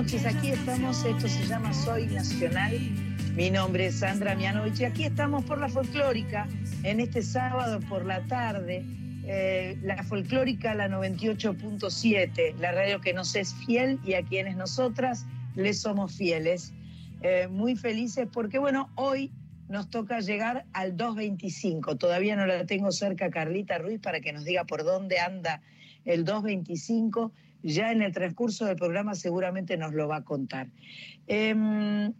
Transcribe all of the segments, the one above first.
Noches. Aquí estamos. Esto se llama Soy Nacional. Mi nombre es Sandra Mianovich y aquí estamos por la folclórica en este sábado por la tarde. Eh, la folclórica, la 98.7, la radio que nos es fiel y a quienes nosotras les somos fieles. Eh, muy felices porque, bueno, hoy nos toca llegar al 225. Todavía no la tengo cerca Carlita Ruiz para que nos diga por dónde anda el 225 ya en el transcurso del programa seguramente nos lo va a contar. Em,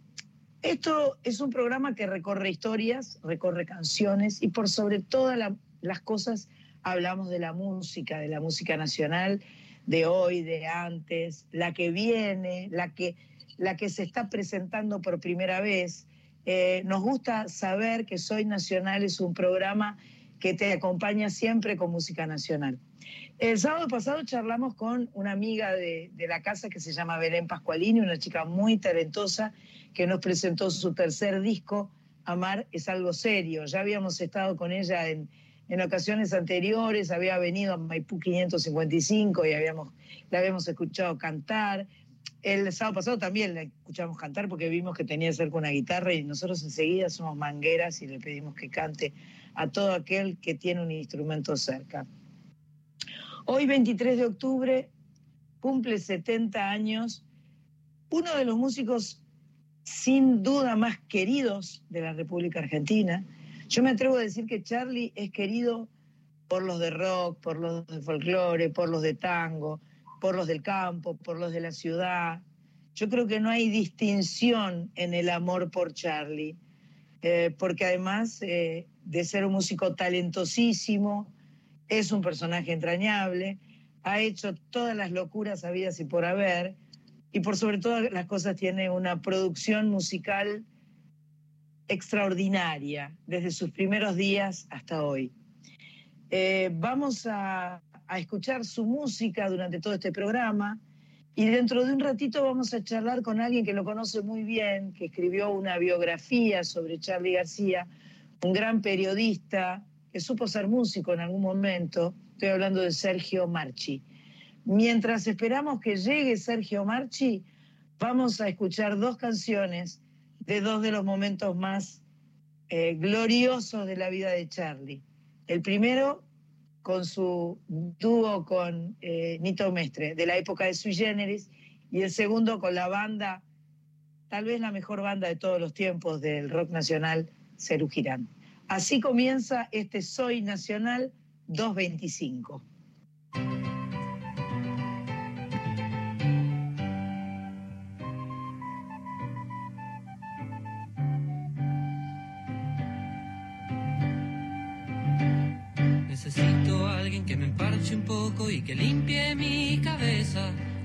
esto es un programa que recorre historias, recorre canciones y por sobre todas las cosas hablamos de la música, de la música nacional, de hoy, de antes, la que viene, la que, la que se está presentando por primera vez. Eh, nos gusta saber que Soy Nacional es un programa que te acompaña siempre con música nacional. El sábado pasado charlamos con una amiga de, la casa que se llama Belén Pascualini, una chica muy talentosa que nos presentó su tercer disco, Amar es algo serio. Ya habíamos estado con ella en, ocasiones anteriores, había venido a Maipú 555 y habíamos, la habíamos escuchado cantar. El sábado pasado también la escuchamos cantar porque vimos que tenía cerca una guitarra y nosotros enseguida somos mangueras y le pedimos que cante a todo aquel que tiene un instrumento cerca. Hoy, 23 de octubre, cumple 70 años uno de los músicos sin duda más queridos de la República Argentina. Yo me atrevo a decir que Charlie es querido por los de rock, por los de folclore, por los de tango, por los del campo, por los de la ciudad. Yo creo que no hay distinción en el amor por Charlie, eh, porque además eh, de ser un músico talentosísimo, es un personaje entrañable, ha hecho todas las locuras habidas y por haber, y por sobre todas las cosas tiene una producción musical extraordinaria desde sus primeros días hasta hoy. Eh, vamos a, a escuchar su música durante todo este programa y dentro de un ratito vamos a charlar con alguien que lo conoce muy bien, que escribió una biografía sobre Charlie García, un gran periodista, que supo ser músico en algún momento, estoy hablando de Sergio Marchi. Mientras esperamos que llegue Sergio Marchi, vamos a escuchar dos canciones de dos de los momentos más eh, gloriosos de la vida de Charlie. El primero con su dúo con eh, Nito Mestre, de la época de Sui Generis, y el segundo con la banda, tal vez la mejor banda de todos los tiempos del rock nacional, Cerú. Así comienza este Soy Nacional 225. Necesito a alguien que me emparche un poco y que limpie mi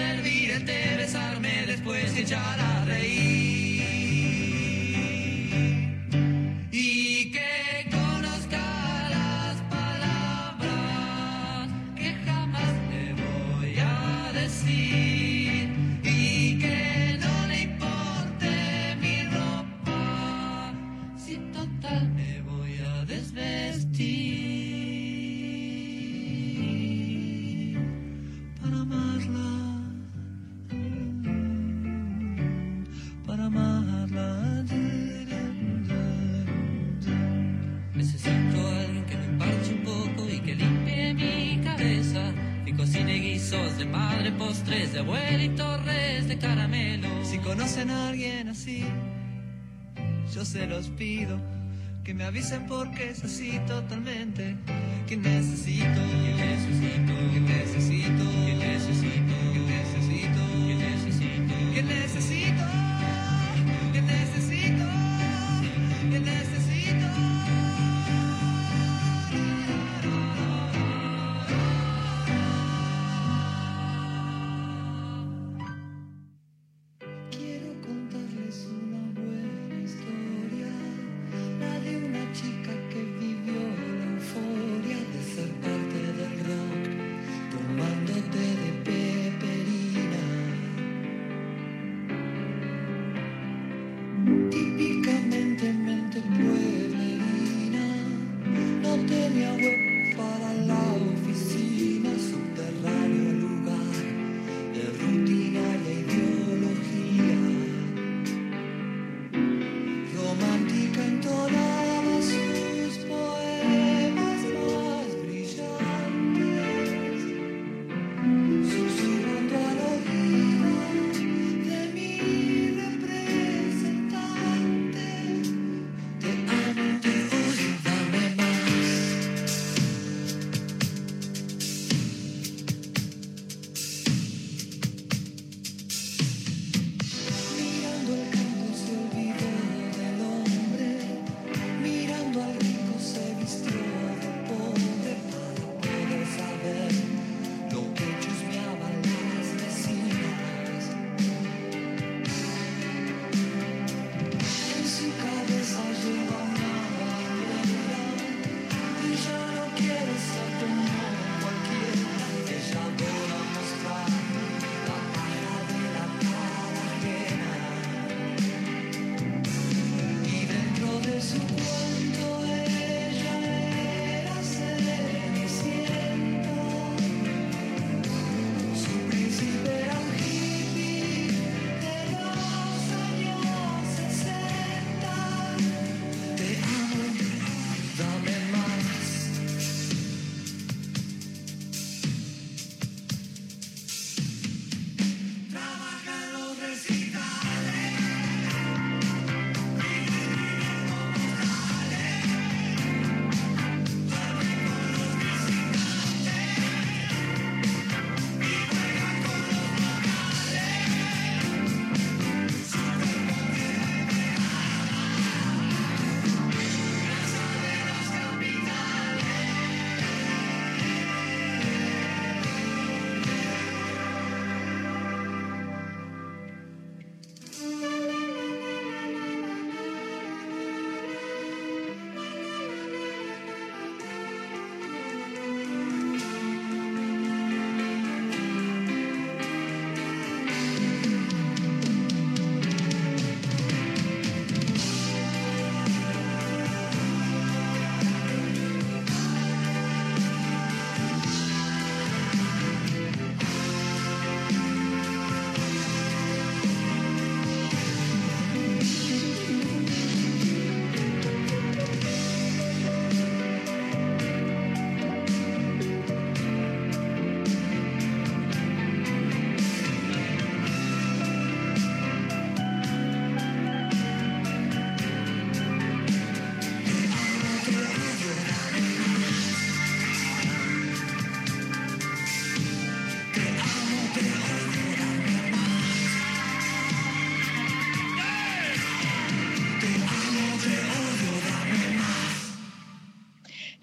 servirte, besarme después y echar a de abuela y torres de caramelo. Si conocen a alguien así, yo se los pido. Que me avisen porque es así totalmente. Que necesito, Que necesito, que necesito, que necesito, que necesito,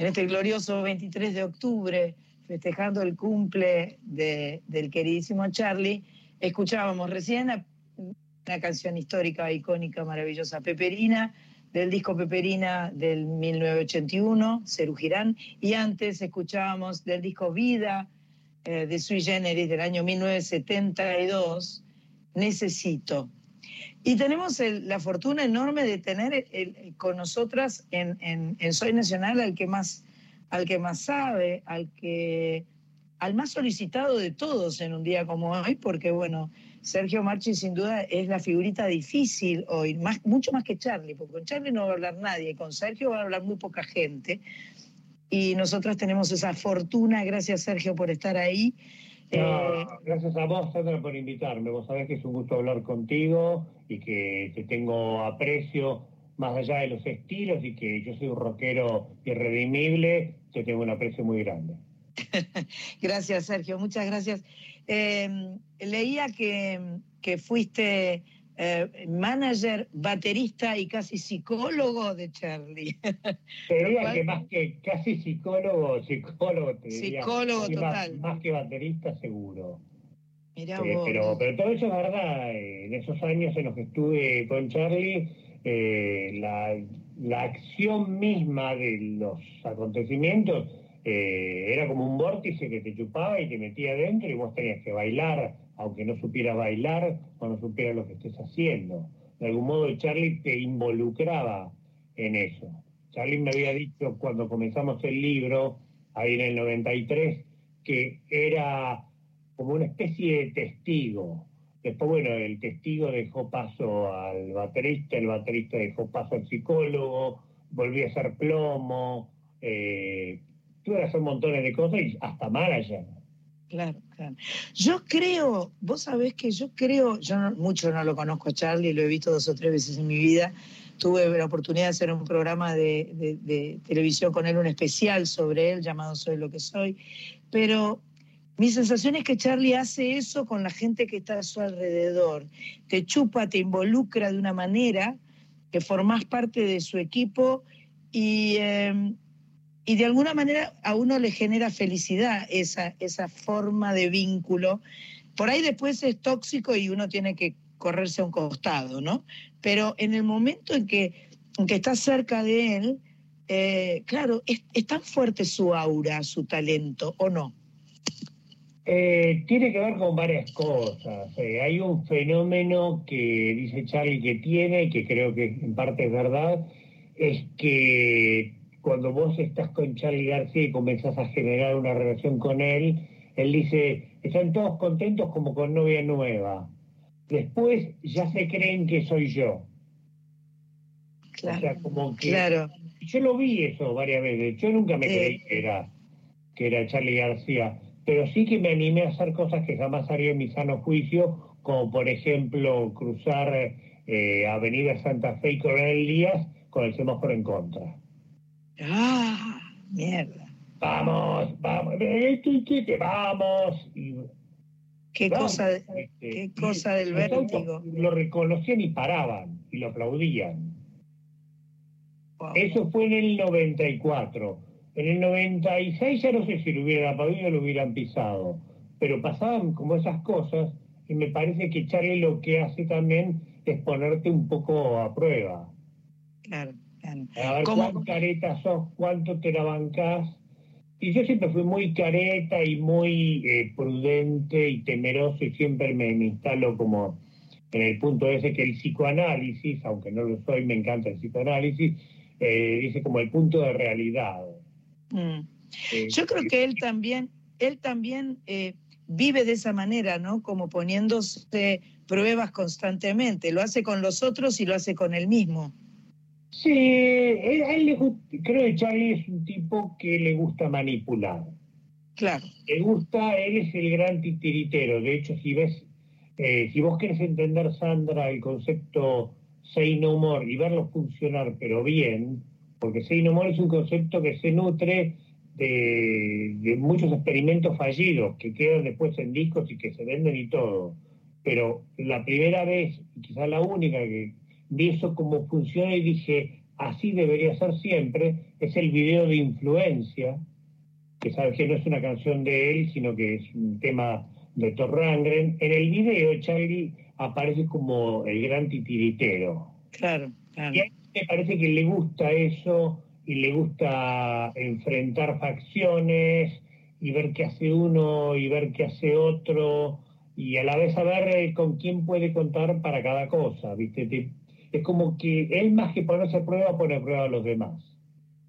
este glorioso 23 de octubre, festejando el cumple de- del queridísimo Charlie, escuchábamos recién una canción histórica, icónica, maravillosa, Peperina, del disco Peperina del 1981, Cerú Girán, y antes escuchábamos del disco Vida eh, de Sui Generis del año 1972, Necesito. Y tenemos el- la fortuna enorme de tener con nosotras en Soy Nacional al que más, al que más sabe, al que al más solicitado de todos en un día como hoy, porque bueno, Sergio Marchi sin duda es la figurita difícil hoy, más, mucho más que Charlie, porque con Charlie no va a hablar nadie, con Sergio va a hablar muy poca gente. Y nosotras tenemos esa fortuna, gracias Sergio por estar ahí. No, Eh, gracias a vos, Sandra, por invitarme. Vos sabés que es un gusto hablar contigo y que te tengo aprecio más allá de los estilos y que yo soy un rockero irredimible, te tengo un aprecio muy grande. Gracias, Sergio, muchas gracias. Eh, leía que, que fuiste eh, manager, baterista y casi psicólogo de Charlie. Te diría cual- que más que casi psicólogo, psicólogo, te diría. Psicólogo más- total. Más, que baterista, seguro. Mirá Eh, vos. pero, pero todo eso es verdad. eh, En esos años en los que estuve con Charlie, eh, la, la acción misma de los acontecimientos eh, era como un vórtice que te chupaba y te metía adentro y vos tenías que bailar, aunque no supieras bailar o no supieras lo que estés haciendo. De algún modo Charlie te involucraba en eso. Charlie me había dicho cuando comenzamos el libro, ahí en el 93, que era como una especie de testigo. Después, bueno, el testigo dejó paso al baterista, el baterista dejó paso al psicólogo, volví a ser plomo, eh, tuve que hacer montones de cosas y hasta manager. Claro, Yo creo, vos sabés que yo creo, yo no- mucho no lo conozco a Charlie, lo he visto dos o tres veces en mi vida. Tuve la oportunidad de hacer un programa de, televisión con él, un especial sobre él llamado Soy lo que soy. Pero mi sensación es que Charlie hace eso con la gente que está a su alrededor. Te chupa, te involucra de una manera que formás parte de su equipo y, eh, y de alguna manera a uno le genera felicidad esa, esa forma de vínculo. Por ahí después es tóxico y uno tiene que correrse a un costado, ¿no? Pero en el momento en que, en que estás cerca de él, eh, claro, es, tan fuerte su aura, su talento, ¿o no? Eh, tiene que ver con varias cosas. Eh, hay un fenómeno que dice Charlie que tiene, y que creo que en parte es verdad, es que cuando vos estás con Charlie García y comenzás a generar una relación con él, él dice, están todos contentos como con novia nueva. Después ya se creen que soy yo. Claro, O sea, como que claro. yo lo vi eso varias veces. Yo nunca me Sí. creí que era, que era Charlie García, pero sí que me animé a hacer cosas que jamás haría en mi sano juicio, como por ejemplo cruzar eh, Avenida Santa Fe y Coronel Díaz con el semáforo en contra. Ah, mierda. Vamos, vamos, eh, que vamos. Y, Qué vamos, cosa, este, qué cosa del vértigo. Lo reconocían y paraban y lo aplaudían. Wow. Eso fue en el 94. En el 96 ya no sé si lo hubieran aplaudido o lo hubieran pisado, pero pasaban como esas cosas y me parece que Charlie lo que hace también es ponerte un poco a prueba. Claro. A ver ¿Cómo? cuán careta sos, cuánto te la bancás. Y yo siempre fui muy careta y muy eh, prudente y temeroso y siempre me, me instalo como en el punto ese que el psicoanálisis, aunque no lo soy, me encanta el psicoanálisis, eh, dice como el punto de realidad. Mm. Eh, Yo creo que él también, él también eh, vive de esa manera, ¿no? Como poniéndose pruebas constantemente. Lo hace con los otros y lo hace con él mismo. Sí, él- él le creo que Charlie es un tipo que le gusta manipular. Claro. Le gusta, él es el gran titiritero. De hecho, si ves, eh, si vos querés entender, Sandra, el concepto say no more y verlo funcionar, pero bien, porque say no more es un concepto que se nutre de, de muchos experimentos fallidos que quedan después en discos y que se venden y todo. Pero la primera vez, quizás la única que vi eso cómo funciona y dije, así debería ser siempre, es el video de influencia, que sabes que no es una canción de él, sino que es un tema de Thor Rangren. En el video, Charlie aparece como el gran titiritero. Claro, claro. Y a él me parece que le gusta eso y le gusta enfrentar facciones y ver qué hace uno y ver qué hace otro y a la vez saber con quién puede contar para cada cosa, ¿viste? Es como que él más que ponerse a prueba, pone a prueba a los demás.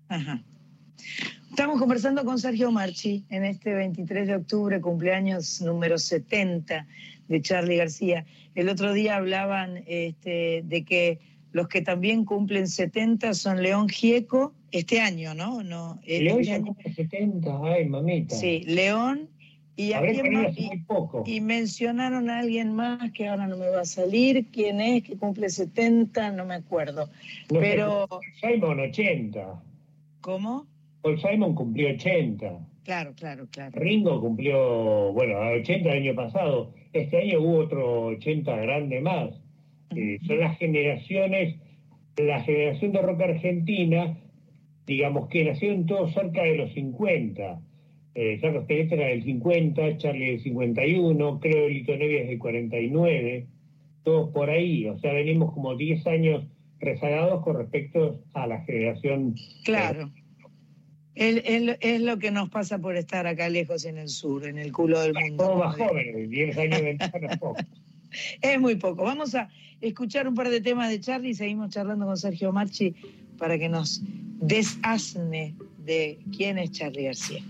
Ajá. Estamos conversando con Sergio Marchi en este 23 de octubre, cumpleaños número 70 de Charlie García. El otro día hablaban este, de que los que también cumplen 70 son León Gieco, este año, ¿no? no eh, León este ya año. cumple 70, ay mamita. Sí, León. Y, a quién más- y- muy poco. y mencionaron a alguien más que ahora no me va a salir. ¿Quién es? Que cumple 70, no me acuerdo. No Pero, Simon 80. ¿cómo? Paul Simon cumplió 80. Claro, claro, claro. Ringo cumplió, bueno, 80 el año pasado. Este año hubo otro 80 grande más. Eh, son las generaciones, la generación de rock argentina, digamos que nacieron todos cerca de los 50. Eh, Carlos Peleta era del 50, Charlie del 51, creo Lito Nevia es del 49, todos por ahí. O sea, venimos como 10 años rezagados con respecto a la generación. Claro. Es, lo que nos pasa por estar acá lejos en el sur, en el culo del mundo. Somos más jóvenes, 10 años de ventaja es poco. Es muy poco. Vamos a escuchar un par de temas de Charlie y seguimos charlando con Sergio Marchi para que nos Deshazme de quién es Charlie García.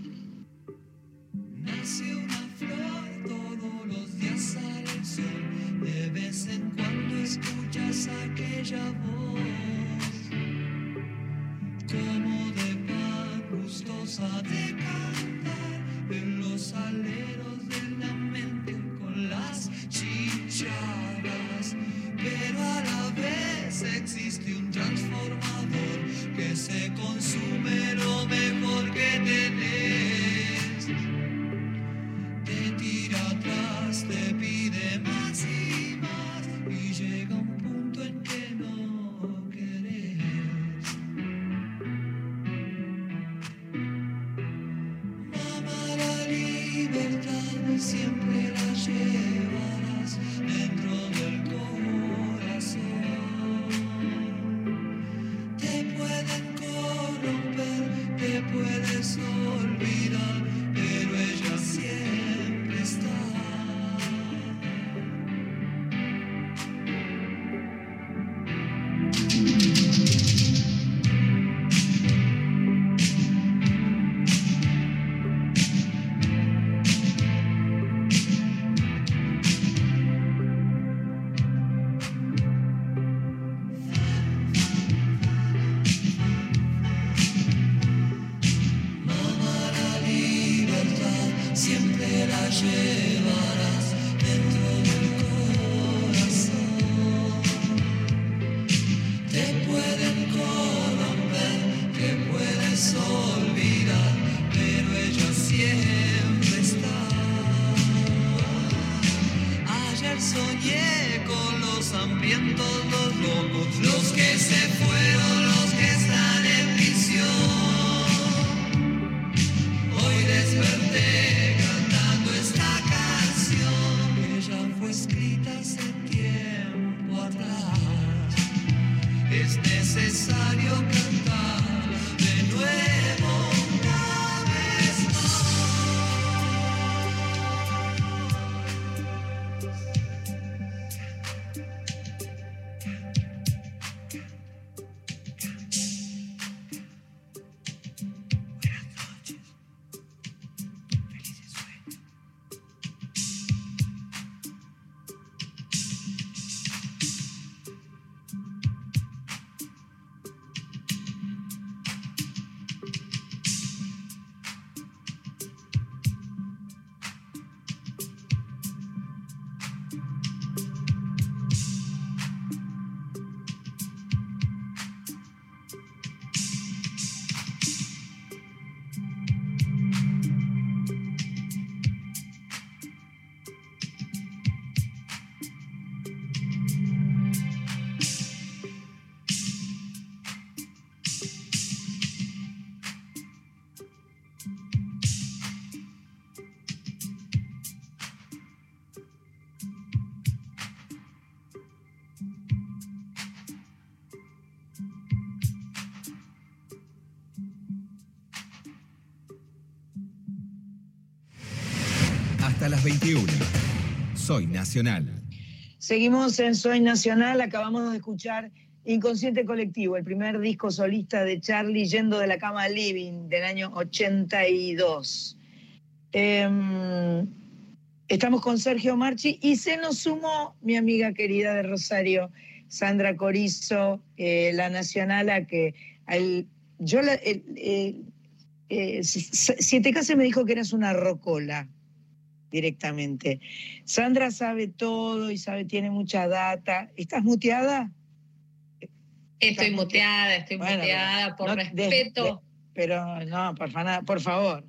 Transformador que se consume mejor que tenés atrás, te pide más y Hasta las 21. Soy Nacional. Seguimos en Soy Nacional, acabamos de escuchar Inconsciente Colectivo, el primer disco solista de Charlie yendo de la cama al living del año 82. Em, estamos con Sergio Marchi y se nos sumó mi amiga querida de Rosario, Sandra Corizo, eh, la nacional, a que yo la, eh, si- si te casé me dijo que eras una rocola directamente. Sandra sabe todo y sabe, tiene mucha data. ¿Estás muteada? Estoy muteada, estoy Bueno, muteada por no, de- respeto. Pero no, por, por favor.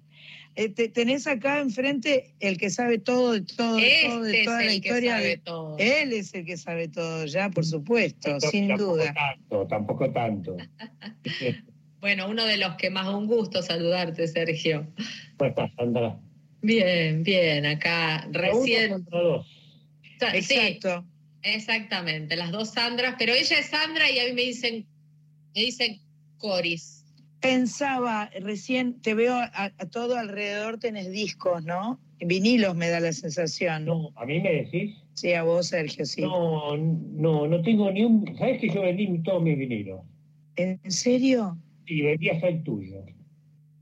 Eh, te- tenés acá enfrente el que sabe todo de todo, de todo, de este es toda la el que historia. de- todo. Él es el que sabe todo ya, por supuesto, sin tampoco duda. tanto, tampoco tanto. Bueno, uno de los que más un gusto saludarte, Sergio. ¿Cómo estás, Sandra? Bien, bien, acá Uno recién. contra dos. Sí, Exacto. exactamente, las dos Sandras, pero ella es Sandra y a mí me dicen, me dicen Coris. Pensaba, recién te veo a, a todo alrededor, tenés discos, ¿no? Vinilos me da la sensación. No, ¿a mí me decís? Sí, a vos, Sergio, sí. No, no, no tengo ni un... ¿Sabés que yo vendí todos mis vinilos? ¿En serio? y vendías el tuyo.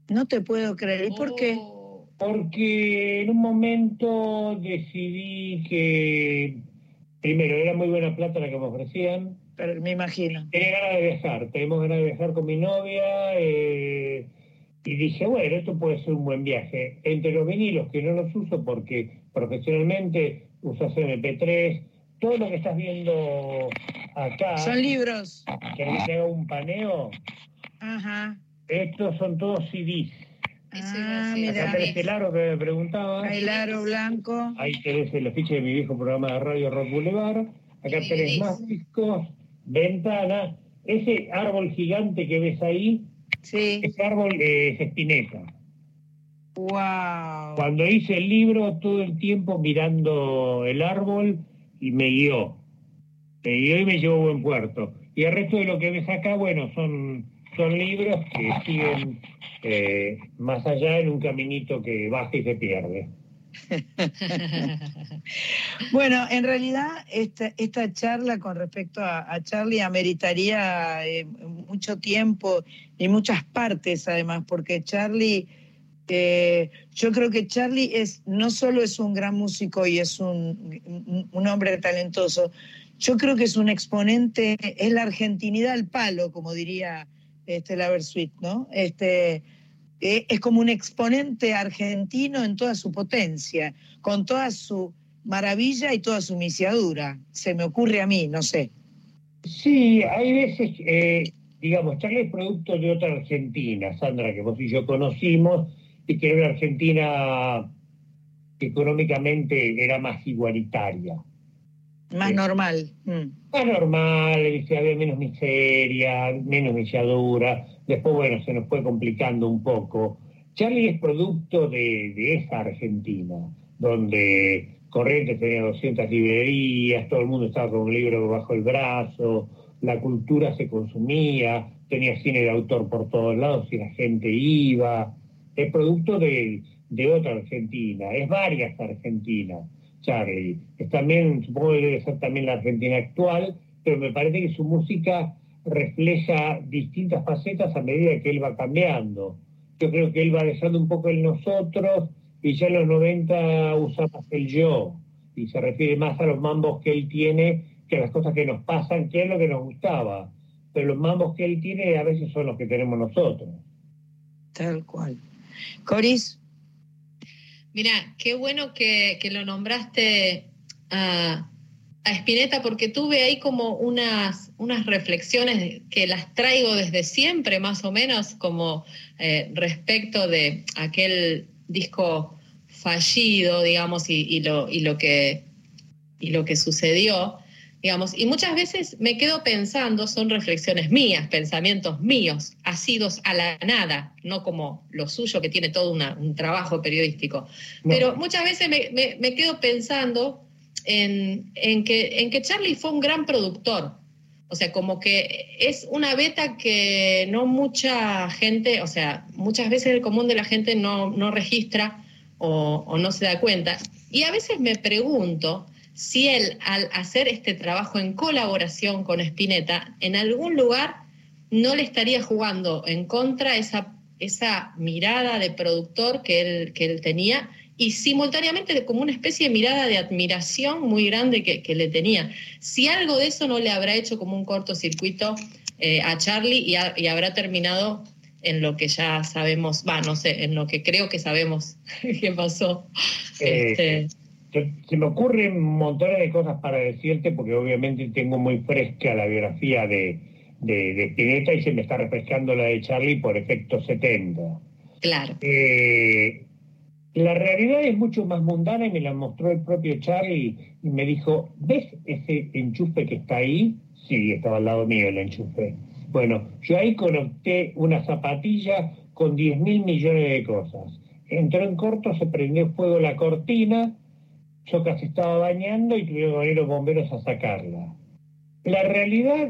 No te puedo creer. ¿Y por qué? Porque en un momento decidí que, primero, era muy buena plata la que me ofrecían. Pero me imagino. Tenía ganas de viajar, tenemos ganas de viajar con mi novia. eh, y dije, bueno, esto puede ser un buen viaje. Entre los vinilos, que no los uso porque profesionalmente usas MP3, todo lo que estás viendo acá, Son libros. ¿querés que haga un paneo? Ajá. Estos son todos CDs. Eso Ah, mira. Acá tenés el aro que me preguntaba. El aro blanco. Ahí tenés el afiche de mi viejo programa de radio Rock Boulevard. Acá tenés más discos, ventana. Ese árbol gigante que ves ahí, Sí. ese árbol eh, es espineta. Wow. Cuando hice el libro, todo el tiempo mirando el árbol y me guió. Me guió y me llevó a buen puerto. Y el resto de lo que ves acá, bueno, son, son libros que siguen eh, más allá en un caminito que baja y se pierde. Bueno, en realidad esta, esta charla con respecto a, Charlie ameritaría eh, mucho tiempo y muchas partes además, porque Charlie, eh, yo creo que Charlie es no solo es un gran músico y es un- un hombre talentoso, yo creo que es un exponente, es la argentinidad al palo, como diría este, la Versuit, ¿no? Este, eh, es como un exponente argentino en toda su potencia, con toda su maravilla y toda su misiadura. Se me ocurre a mí, no sé. Sí, hay veces, eh, digamos, Charlie es producto de otra Argentina, Sandra, que vos y yo conocimos, y que era una Argentina que económicamente era más igualitaria. Más Sí. normal. Mm. Más normal, dice, había menos miseria, menos milladura. Después, bueno, se nos fue complicando un poco. Charlie es producto de, de esa Argentina, donde Corrientes tenía 200 librerías, todo el mundo estaba con un libro bajo el brazo, la cultura se consumía, tenía cine de autor por todos lados y la gente iba. Es producto de, de otra Argentina, es varias Argentinas. Charlie. Es también, supongo que debe ser también la Argentina actual, pero me parece que su música refleja distintas facetas a medida que él va cambiando. Yo creo que él va dejando un poco el nosotros y ya en los 90 usa más el yo y se refiere más a los mambos que él tiene que a las cosas que nos pasan, que es lo que nos gustaba. Pero los mambos que él tiene a veces son los que tenemos nosotros. Tal cual. Coris, Mira, qué bueno que, que lo nombraste a, a Spinetta porque tuve ahí como unas, unas reflexiones que las traigo desde siempre, más o menos, como eh, respecto de aquel disco fallido, digamos, y, y lo, y, lo que, y lo que sucedió, digamos. Y muchas veces me quedo pensando, son reflexiones mías, pensamientos míos, asidos a la nada, no como lo suyo que tiene todo una- un trabajo periodístico. No. Pero muchas veces me, me- me quedo pensando en, en que, en que Charlie fue un gran productor. O sea, como que es una beta que no mucha gente, o sea, muchas veces el común de la gente no, no registra o, o no se da cuenta. Y a veces me pregunto si él, al hacer este trabajo en colaboración con Spinetta, en algún lugar no le estaría jugando en contra esa, esa mirada de productor que él, que él tenía y simultáneamente como una especie de mirada de admiración muy grande que, que le tenía. Si algo de eso no le habrá hecho como un cortocircuito eh, a Charlie y, ha- y habrá terminado en lo que ya sabemos, va, no sé, en lo que creo que sabemos que pasó. Eh, Este, Se, se me ocurren montones de cosas para decirte, porque obviamente tengo muy fresca la biografía de, de, de Spinetta y se me está refrescando la de Charlie por efecto 70. claro. Eh, la realidad es mucho más mundana y me la mostró el propio Charlie y me dijo, ¿ves ese enchufe que está ahí? Sí, estaba al lado mío el enchufe. Bueno, yo ahí conecté una zapatilla con 10 mil millones de cosas. Entró en corto, se prendió fuego la cortina, yo casi estaba bañando y tuvieron que venir los bomberos a sacarla. La realidad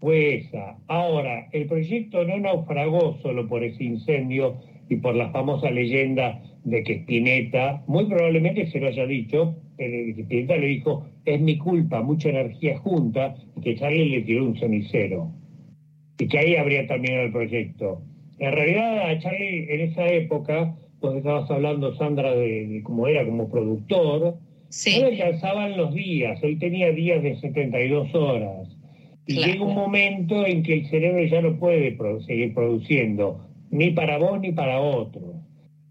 fue esa. Ahora, el proyecto no naufragó solo por ese incendio y por la famosa leyenda de que Spinetta, muy probablemente se lo haya dicho, pero Spinetta le dijo, es mi culpa, mucha energía junta, y que Charlie le tiró un cenicero. y que ahí habría terminado el proyecto. En realidad a Charlie en esa época, vos estabas hablando, Sandra, de, de cómo era como productor, Sí, no le alcanzaban los días, él tenía días de 72 horas. Y Claro. llega un momento en que el cerebro ya no puede seguir produciendo, ni para vos ni para otro.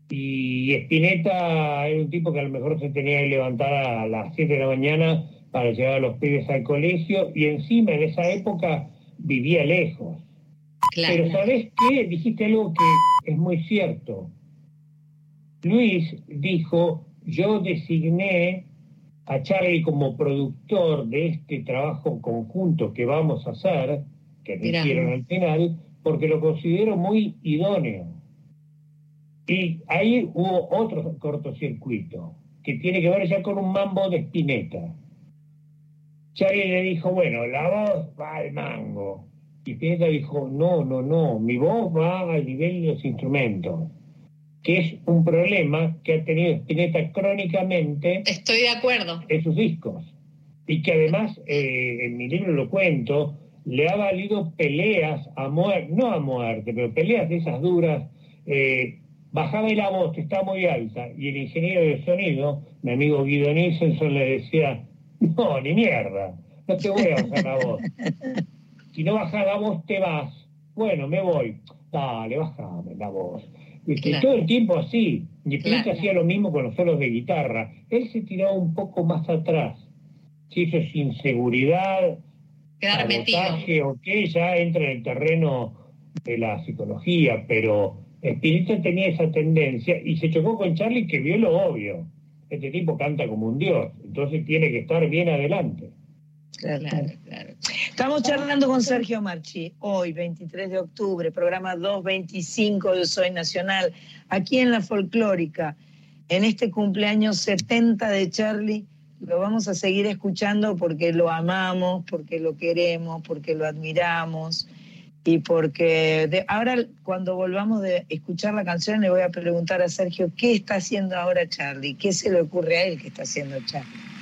Y Spinetta era un tipo que a lo mejor se tenía que levantar a las 7 de la mañana para llevar a los pibes al colegio y encima en esa época vivía lejos. claro. Pero ¿sabés qué? Dijiste algo que es muy cierto. Luis dijo, yo designé a Charlie como productor de este trabajo conjunto que vamos a hacer, que me hicieron al final, porque lo considero muy idóneo. Y ahí hubo otro cortocircuito, que tiene que ver ya con un mambo de Spinetta. Charlie le dijo, bueno, la voz va al mango. Y Spinetta dijo, no, no, no, mi voz va al nivel de los instrumentos, que es un problema que ha tenido Spinetta crónicamente Estoy de acuerdo. en sus discos. Y que además, eh, en mi libro lo cuento, le ha valido peleas a muerte, no a muerte, pero peleas de esas duras. eh, bajaba la voz, que está muy alta, y el ingeniero de sonido, mi amigo Guido Nielsen, le decía, no, ni mierda, no te voy a bajar la voz. Si no bajas la voz, te vas. Bueno, me voy. Dale, bajame la voz. Y que Claro. todo el tiempo así. Y Spinetta Claro. hacía lo mismo con los solos de guitarra. Él se tiraba un poco más atrás. Si eso es inseguridad, sabotaje o qué, ya entra en el terreno de la psicología, pero Spinetta tenía esa tendencia y se chocó con Charlie que vio lo obvio. Este tipo canta como un dios, entonces tiene que estar bien adelante. Claro. Claro, claro. Estamos charlando con Sergio Marchi, hoy, 23 de octubre, programa 225 de Soy Nacional, aquí en la Folclórica, en este cumpleaños 70 de Charlie. Lo vamos a seguir escuchando porque lo amamos, porque lo queremos, porque lo admiramos y porque de- ahora cuando volvamos de escuchar la canción le voy a preguntar a Sergio qué está haciendo ahora Charlie, qué se le ocurre a él que está haciendo Charlie.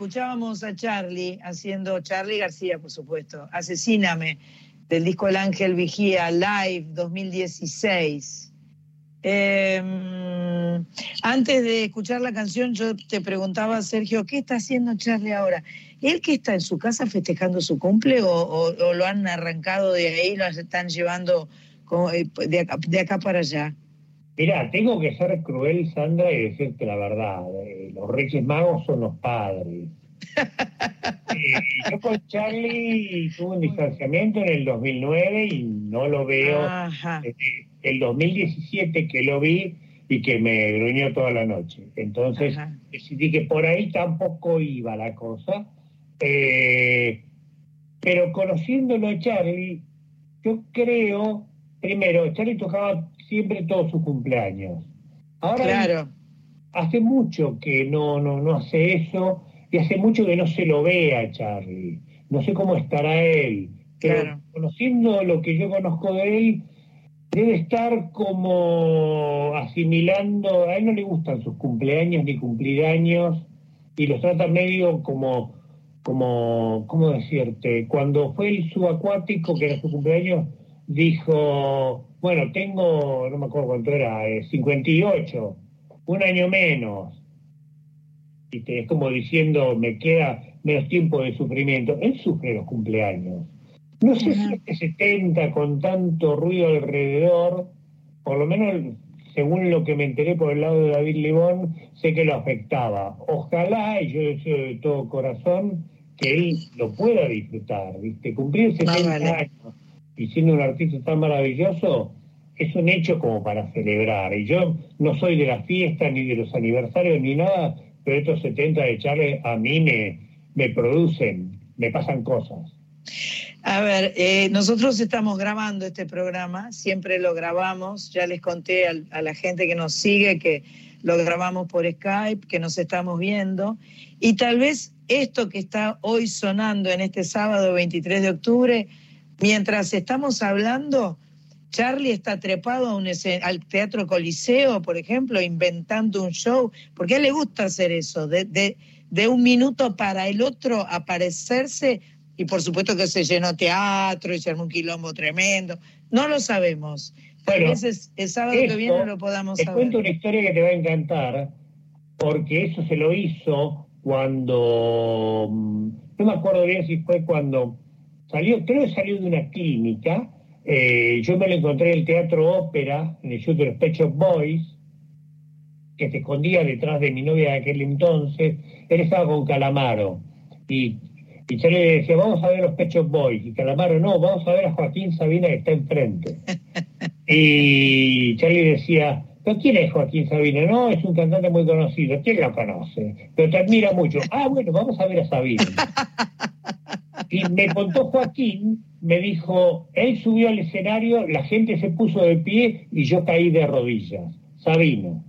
Escuchábamos a Charlie haciendo, Charlie García, por supuesto, Asesíname, del disco El Ángel Vigía, Live 2016. Eh, antes de escuchar la canción, yo te preguntaba, Sergio, ¿qué está haciendo Charlie ahora? ¿Él que está en su casa festejando su cumple o, lo han arrancado de ahí, lo están llevando eh, de acá para allá? Mirá, tengo que ser cruel, Sandra, y decirte la verdad. eh, los Reyes Magos son los padres. Eh, yo con Charlie tuve un distanciamiento en el 2009 y no lo veo. Ajá. Eh, el 2017 que lo vi y que me gruñó toda la noche. Entonces Ajá. decidí que por ahí tampoco iba la cosa. Eh, pero conociéndolo a Charlie, yo creo, primero, Charlie tocaba siempre todos sus cumpleaños. Ahora Claro. hace mucho que no, no, no hace eso y hace mucho que no se lo ve a Charlie. No sé cómo estará él, pero Claro. conociendo lo que yo conozco de él, debe estar como asimilando, a él no le gustan sus cumpleaños ni cumplir años y los trata medio como, como, ¿cómo decirte? Cuando fue el subacuático, que era su cumpleaños, dijo, bueno, tengo, no me acuerdo cuánto era, eh, 58, un año menos. Y te- es como diciendo, me queda menos tiempo de sufrimiento. Él sufre los cumpleaños. No sé si este 70 con tanto ruido alrededor, por lo menos según lo que me enteré por el lado de David Libón, sé que lo afectaba. Ojalá, y yo deseo de todo corazón, que él lo pueda disfrutar, ¿viste? Cumplir 70 vale. años y siendo un artista tan maravilloso, es un hecho como para celebrar. Y yo no soy de las fiestas, ni de los aniversarios, ni nada, pero estos 70 de Charles a mí me, me producen, me pasan cosas. A ver, eh, nosotros estamos grabando este programa, siempre lo grabamos, ya les conté a, la gente que nos sigue que lo grabamos por Skype, que nos estamos viendo, y tal vez esto que está hoy sonando en este sábado 23 de octubre, mientras estamos hablando, Charlie está trepado a un escen- al Teatro Coliseo, por ejemplo, inventando un show, porque a él le gusta hacer eso, de, de- de un minuto para el otro aparecerse y por supuesto que se llenó teatro y se armó un quilombo tremendo. No lo sabemos. Tal Bueno, vez es- el sábado que esto, viene lo podamos Te saber. cuento una historia que te va a encantar, porque eso se lo hizo cuando, mm, no me acuerdo bien si fue cuando salió, creo que salió de una clínica, eh, yo me lo encontré en el Teatro Ópera, en el show de los Pet Shop Boys, que se escondía detrás de mi novia de aquel entonces, él estaba con Calamaro, y, y Charlie le decía, vamos a ver los Pet Shop Boys, y Calamaro, no, vamos a ver a Joaquín Sabina que está enfrente. Y Charlie decía, ¿pero quién es Joaquín Sabina? No, es un cantante muy conocido. ¿Quién lo conoce? Pero te admira mucho. Ah, bueno, vamos a ver a Sabina. Y me contó Joaquín, me dijo, él subió al escenario, la gente se puso de pie y yo caí de rodillas. Sabino.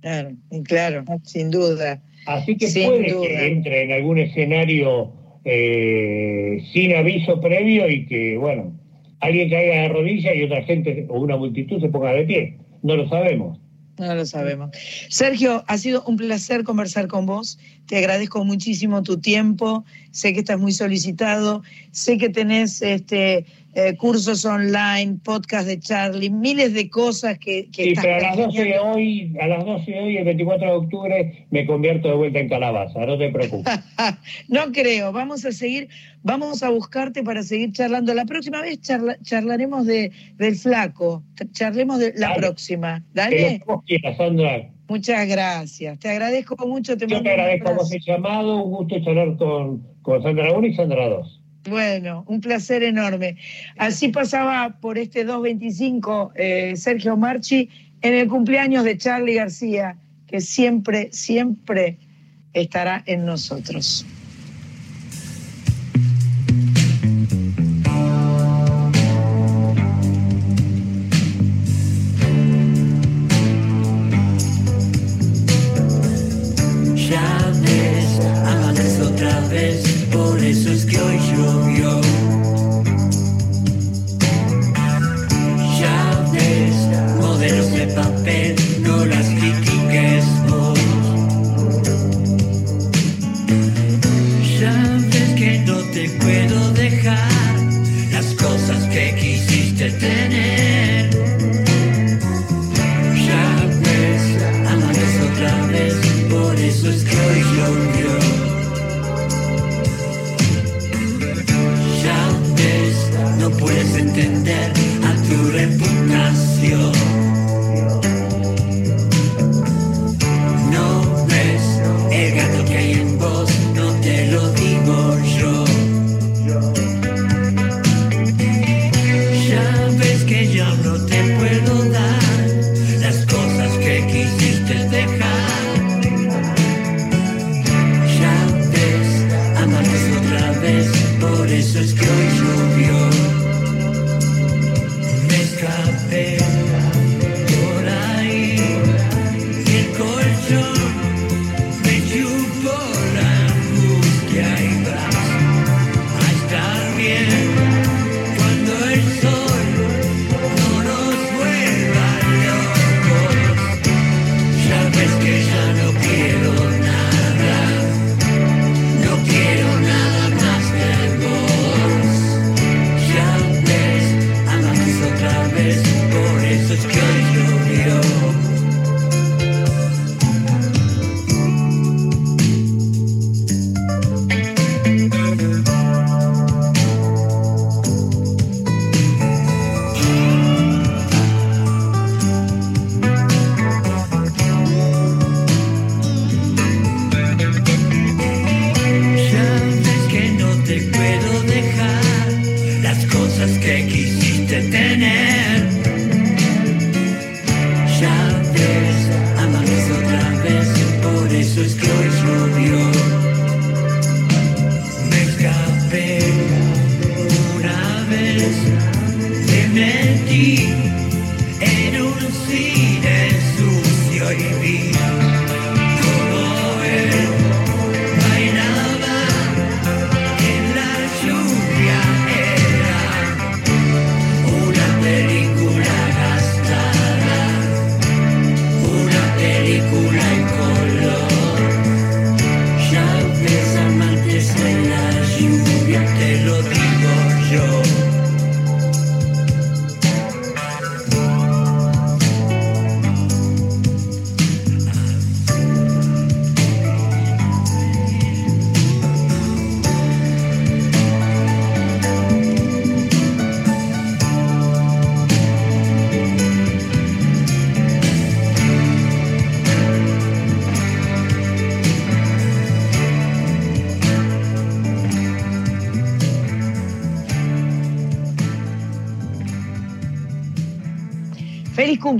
Claro, claro, sin duda. Así que Sin puede duda. que entre en algún escenario eh, sin aviso previo y que, bueno, alguien caiga de rodillas y otra gente o una multitud se ponga de pie. No lo sabemos. No lo sabemos. Sergio, ha sido un placer conversar con vos. Te agradezco muchísimo tu tiempo. Sé que estás muy solicitado. Sé que tenés este, eh, cursos online, podcast de Charlie, miles de cosas que, que Sí, pero a las 12 de hoy, a las 12 de hoy, el 24 de octubre, me convierto de vuelta en calabaza, no te preocupes. No creo. Vamos a seguir, vamos a buscarte para seguir charlando. La próxima vez charla- charlaremos de, del flaco. Charlemos de la Dale. próxima. Dale. quieras, Sandra. Muchas gracias. Te agradezco mucho. Te Yo te agradezco vos el llamado, un gusto charlar con, con Sandra 1 y Sandra 2. Bueno, un placer enorme. Así pasaba por este 225 eh, Sergio Marchi en el cumpleaños de Charlie García, que siempre, siempre estará en nosotros.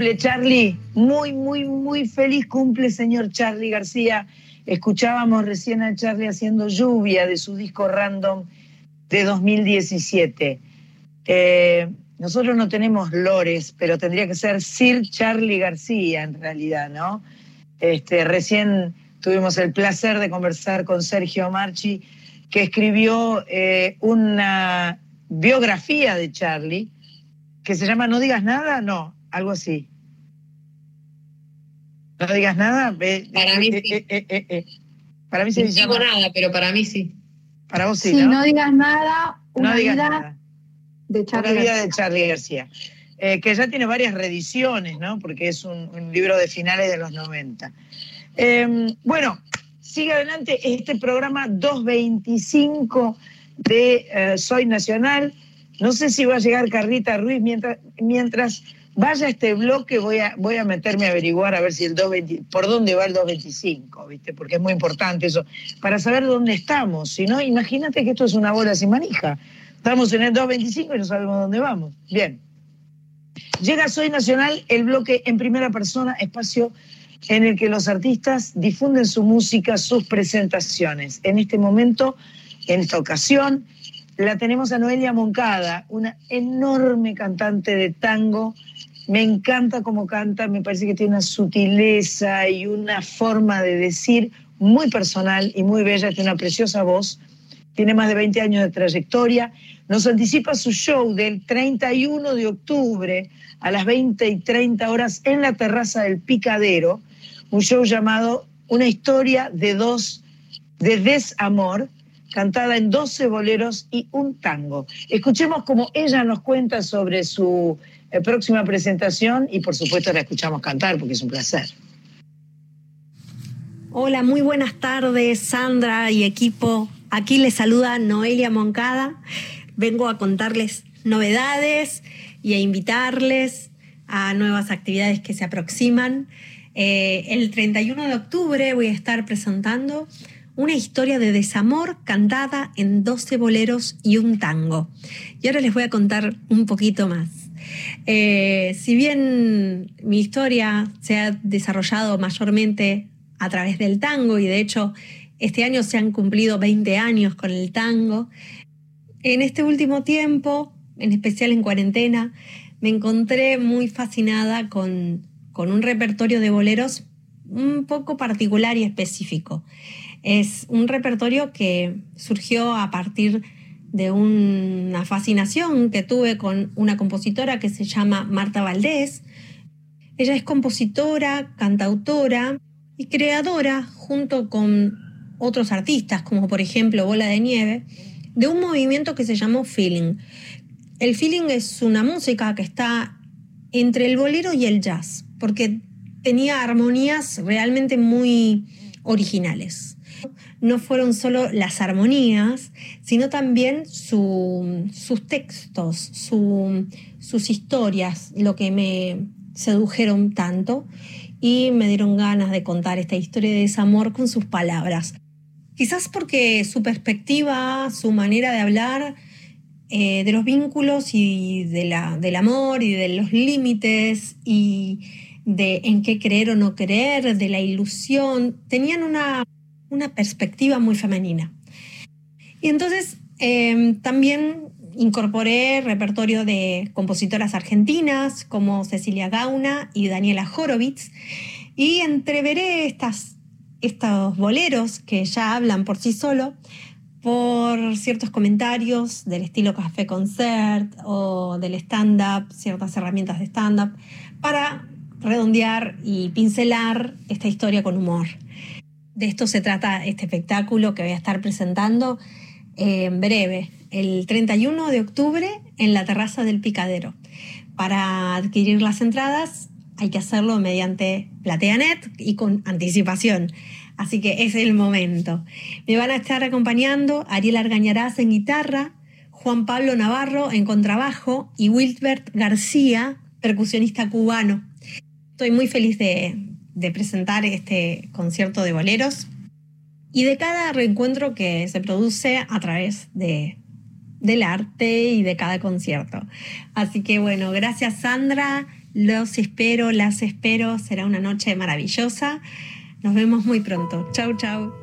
Cumple, Charlie. Muy, muy, muy feliz cumple, señor Charlie García. Escuchábamos recién a Charlie haciendo lluvia de su disco random de 2017. Eh, nosotros no tenemos lores, pero tendría que ser Sir Charlie García en realidad, ¿no? Este, recién tuvimos el placer de conversar con Sergio Marchi, que escribió eh, una biografía de Charlie que se llama No digas nada, no, algo así. No digas nada. eh, Para mí eh, sí. eh, eh, eh, eh. Para mí se No digo llama. nada, pero para mí sí. Para vos sí, Sí, ¿no? no digas nada, una No digas vida nada. de Charlie. Una vida García. de Charlie García. Eh, que ya tiene varias reediciones, ¿no? Porque es un, un libro de finales de los 90. Eh, bueno, sigue adelante este programa 225 de eh, Soy Nacional. No sé si va a llegar Carlita Ruiz. Mientras, mientras vaya este bloque, voy a, voy a meterme a averiguar a ver si el 220, por dónde va el 225, ¿viste? Porque es muy importante eso, para saber dónde estamos. Si no, imagínate que esto es una bola sin manija. Estamos en el 225 y no sabemos dónde vamos. Bien. Llega Soy Nacional, el bloque en primera persona, espacio en el que los artistas difunden su música, sus presentaciones. En este momento, en esta ocasión, la tenemos a Noelia Moncada, una enorme cantante de tango. Me encanta cómo canta, me parece que tiene una sutileza y una forma de decir muy personal y muy bella, tiene una preciosa voz, tiene más de 20 años de trayectoria. Nos anticipa su show del 31 de octubre a las 20 y 30 horas en la terraza del Picadero, un show llamado Una historia de dos, de desamor, cantada en 12 boleros y un tango. Escuchemos cómo ella nos cuenta sobre su próxima presentación y por supuesto la escuchamos cantar porque es un placer. Hola, muy buenas tardes, Sandra y equipo. Aquí les saluda Noelia Moncada. Vengo a contarles novedades y a invitarles a nuevas actividades que se aproximan. Eh, el 31 de octubre voy a estar presentando una historia de desamor cantada en 12 boleros y un tango. Y ahora les voy a contar un poquito más. Eh, si bien mi historia se ha desarrollado mayormente a través del tango y de hecho este año se han cumplido 20 años con el tango, en este último tiempo, en especial en cuarentena, me encontré muy fascinada con, con un repertorio de boleros un poco particular y específico. Es un repertorio que surgió a partir de una fascinación que tuve con una compositora que se llama Marta Valdés. Ella es compositora, cantautora y creadora junto con otros artistas, como por ejemplo Bola de Nieve, de un movimiento que se llamó Feeling. El feeling es una música que está entre el bolero y el jazz, porque tenía armonías realmente muy originales. No fueron solo las armonías, sino también su- sus textos, su- sus historias, lo que me sedujeron tanto y me dieron ganas de contar esta historia de desamor con sus palabras. Quizás porque su perspectiva, su manera de hablar eh, de los vínculos y de la, del amor y de los límites y de en qué creer o no creer, de la ilusión, tenían una, una perspectiva muy femenina. Y entonces eh, también incorporé repertorio de compositoras argentinas como Cecilia Gauna y Daniela Horowitz y entreveré estas, estos boleros que ya hablan por sí solo por ciertos comentarios del estilo café concert o del stand-up, ciertas herramientas de stand-up, para redondear y pincelar esta historia con humor. De esto se trata este espectáculo que voy a estar presentando en breve, el 31 de octubre, en la terraza del Picadero. Para adquirir las entradas hay que hacerlo mediante PlateaNet y con anticipación. Así que es el momento. Me van a estar acompañando Ariel Argañarás en guitarra, Juan Pablo Navarro en contrabajo y Wilbert García, percusionista cubano. Estoy muy feliz de, de presentar este concierto de boleros y de cada reencuentro que se produce a través de, del arte y de cada concierto. Así que bueno, gracias Sandra, los espero, las espero, será una noche maravillosa. Nos vemos muy pronto. Chau, chau.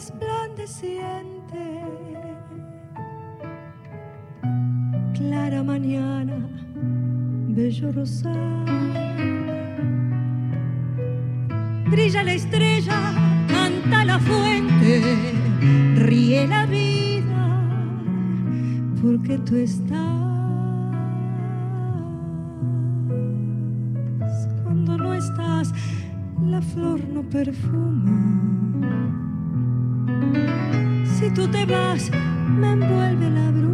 Resplandeciente. Clara mañana, bello rosal. Brilla la estrella, canta la fuente, ríe la vida, porque tú estás. Cuando no estás, la flor no perfuma. Tú te vas, me envuelve la bruma.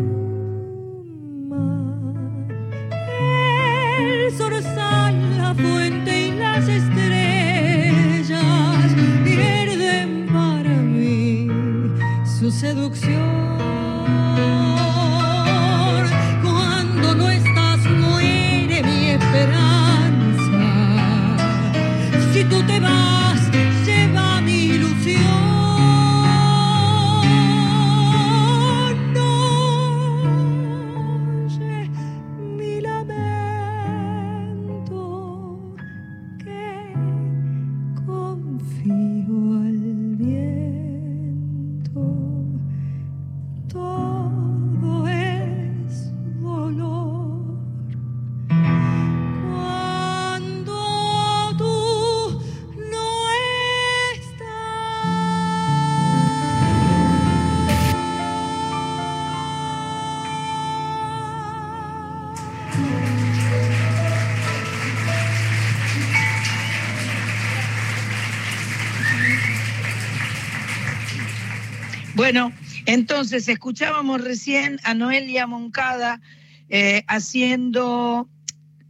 Entonces escuchábamos recién a Noelia Moncada eh, haciendo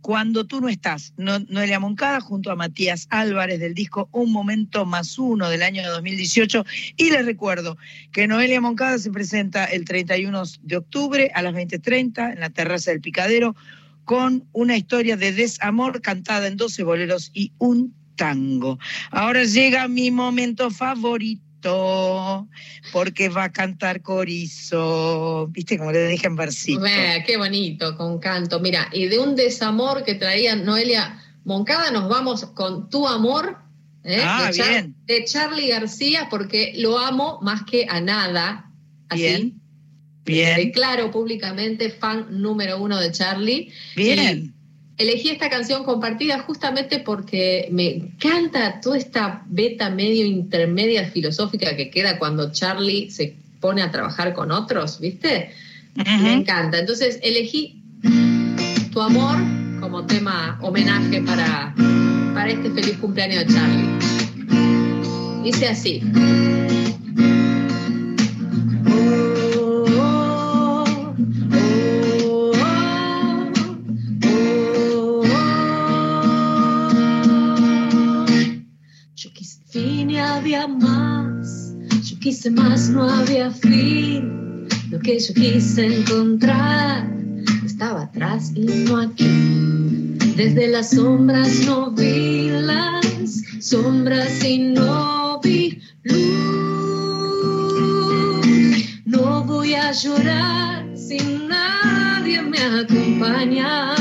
Cuando tú no estás. No- Noelia Moncada junto a Matías Álvarez del disco Un Momento Más Uno del año 2018. Y les recuerdo que Noelia Moncada se presenta el 31 de octubre a las 20.30 en la terraza del Picadero con una historia de desamor cantada en 12 boleros y un tango. Ahora llega mi momento favorito porque va a cantar Corizo. ¿Viste como le dije en versito? Ve, qué bonito, con canto. Mira, y de un desamor que traía Noelia Moncada, nos vamos con Tu Amor, ¿eh? Ah, de, Char- bien. de Charlie García, porque lo amo más que a nada. Así, Bien. Bien. Declaro públicamente fan número uno de Charlie. Bien. Elegí esta canción compartida justamente porque me encanta toda esta beta medio intermedia filosófica que queda cuando Charlie se pone a trabajar con otros, ¿viste? Me encanta. Entonces elegí Tu Amor como tema homenaje para, para este feliz cumpleaños de Charlie. Dice así. Quise más, no había fin. Lo que yo quise encontrar estaba atrás y no aquí. Desde las sombras no vi las sombras y no vi luz. No voy a llorar si nadie me acompaña.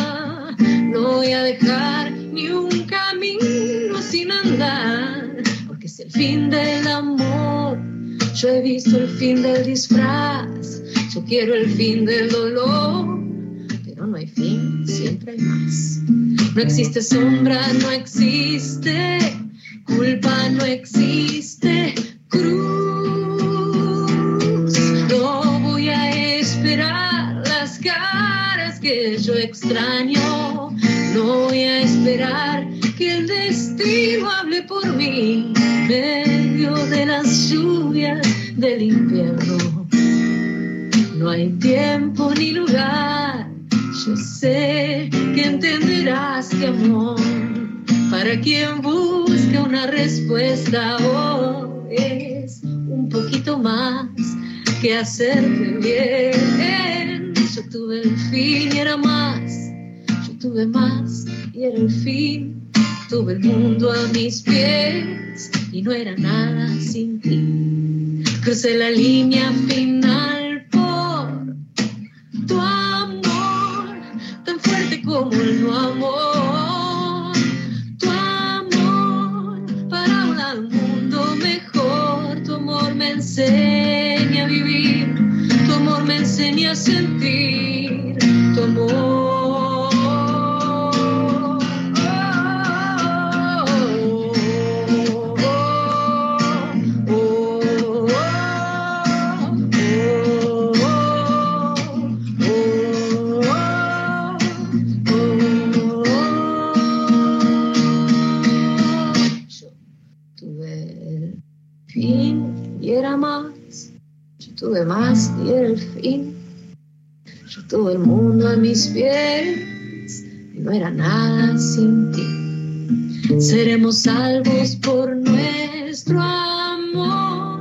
No voy a dejar ni un camino sin andar, porque es el fin del amor. Yo he visto el fin del disfraz, yo quiero el fin del dolor, pero no hay fin, siempre hay más. No existe sombra, no existe culpa, no existe cruz. No voy a esperar las caras que yo extraño. No voy a esperar que el destino hable por mí, lluvias del invierno. No hay tiempo ni lugar. Yo sé que entenderás que amor, para quien busca una respuesta hoy es un poquito más que hacerte bien. Yo tuve el fin y era más. Yo tuve más y era el fin. Tuve el mundo a mis pies y no era nada sin ti. Crucé la línea final por tu amor, tan fuerte como el no amor. Tu amor para un mundo mejor, tu amor me enseña a vivir, tu amor me enseña a sentir, tu amor. Tuve más y el fin. Yo tuve el mundo a mis pies y no era nada sin ti. Seremos salvos por nuestro amor.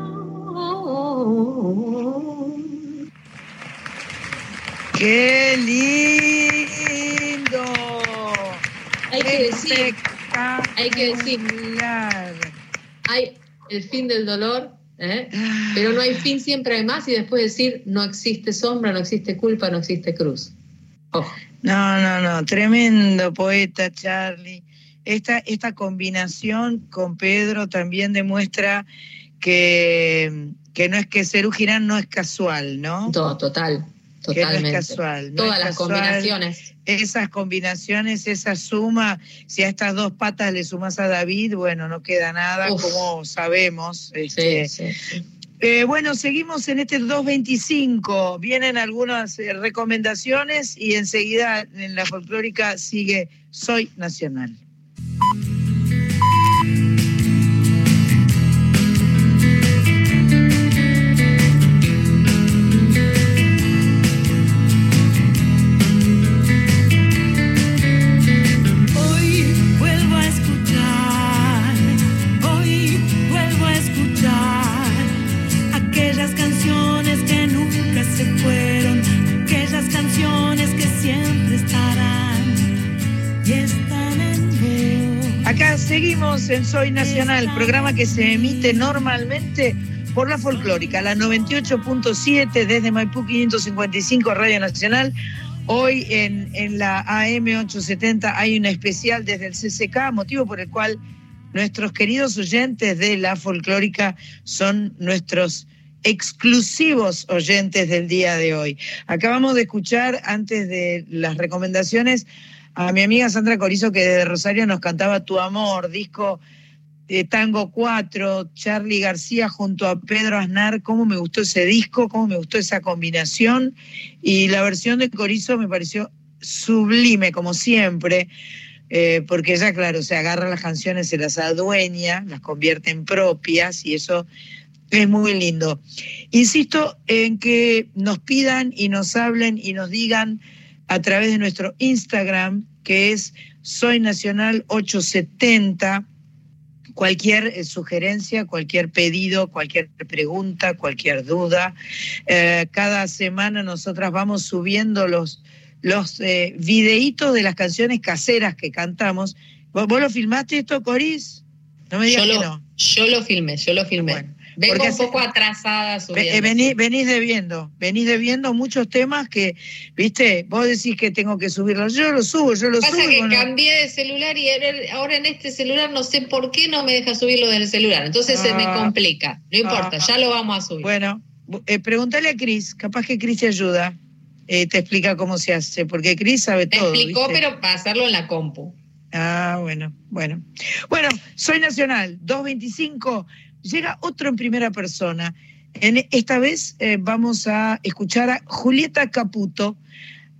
¡Qué lindo! Hay que decir, hay que decir, hay el fin del dolor, ¿eh? pero no hay fin, siempre hay más, y después decir, no existe sombra, no existe culpa, no existe cruz. No, no, no, tremendo poeta Charlie. Esta, esta combinación con Pedro también demuestra que, que no es que Cerú Girán no es casual, ¿no? Todo, total, Que no totalmente. es casual. no Todas es las casual. combinaciones. Esas combinaciones, esa suma, si a estas dos patas le sumas a David, bueno, no queda nada, Uf. como sabemos. Este, sí, sí. Eh, bueno, seguimos en este 225. Vienen algunas eh, recomendaciones y enseguida en la folclórica sigue Soy Nacional. Soy Nacional, programa que se emite normalmente por la folclórica, la 98.7 desde Maipú 555 Radio Nacional. Hoy en, en la AM 870 hay un especial desde el CCK, motivo por el cual nuestros queridos oyentes de la folclórica son nuestros exclusivos oyentes del día de hoy. Acabamos de escuchar, antes de las recomendaciones, a mi amiga Sandra Corizo, que desde Rosario nos cantaba Tu Amor, disco Tango 4, Charlie García junto a Pedro Aznar, cómo me gustó ese disco, cómo me gustó esa combinación. Y la versión de Corizo me pareció sublime, como siempre, eh, porque ella, claro, se agarra las canciones, se las adueña, las convierte en propias y eso es muy lindo. Insisto en que nos pidan y nos hablen y nos digan a través de nuestro Instagram, que es Soy Nacional 870, cualquier eh, sugerencia, cualquier pedido, cualquier pregunta, cualquier duda. Eh, cada semana nosotras vamos subiendo los, los eh, videitos de las canciones caseras que cantamos. ¿Vos, vos lo filmaste esto, Coris? No me digas Yo que lo, no. yo lo filmé, yo lo filmé. Bueno, Vengo porque un hace- poco atrasada subiendo. eh, vení- venís debiendo, venís debiendo muchos temas que, viste, vos decís que tengo que subirlos, yo los subo, yo los Pasa subo. y que bueno, cambié de celular y ahora- en este celular no sé por qué no me deja subirlo del celular. Entonces se me Ah. complica. No importa, Ah. ya lo vamos a subir. Bueno, eh, pregúntale a Cris, capaz que Cris te ayuda, eh, te explica cómo se hace, porque Cris sabe todo. explicó, ¿viste? pero para hacerlo en la compu. Ah, bueno, bueno. Bueno, soy Nacional, 225. Llega otro en primera persona. En, esta vez eh, vamos a escuchar a Julieta Caputo,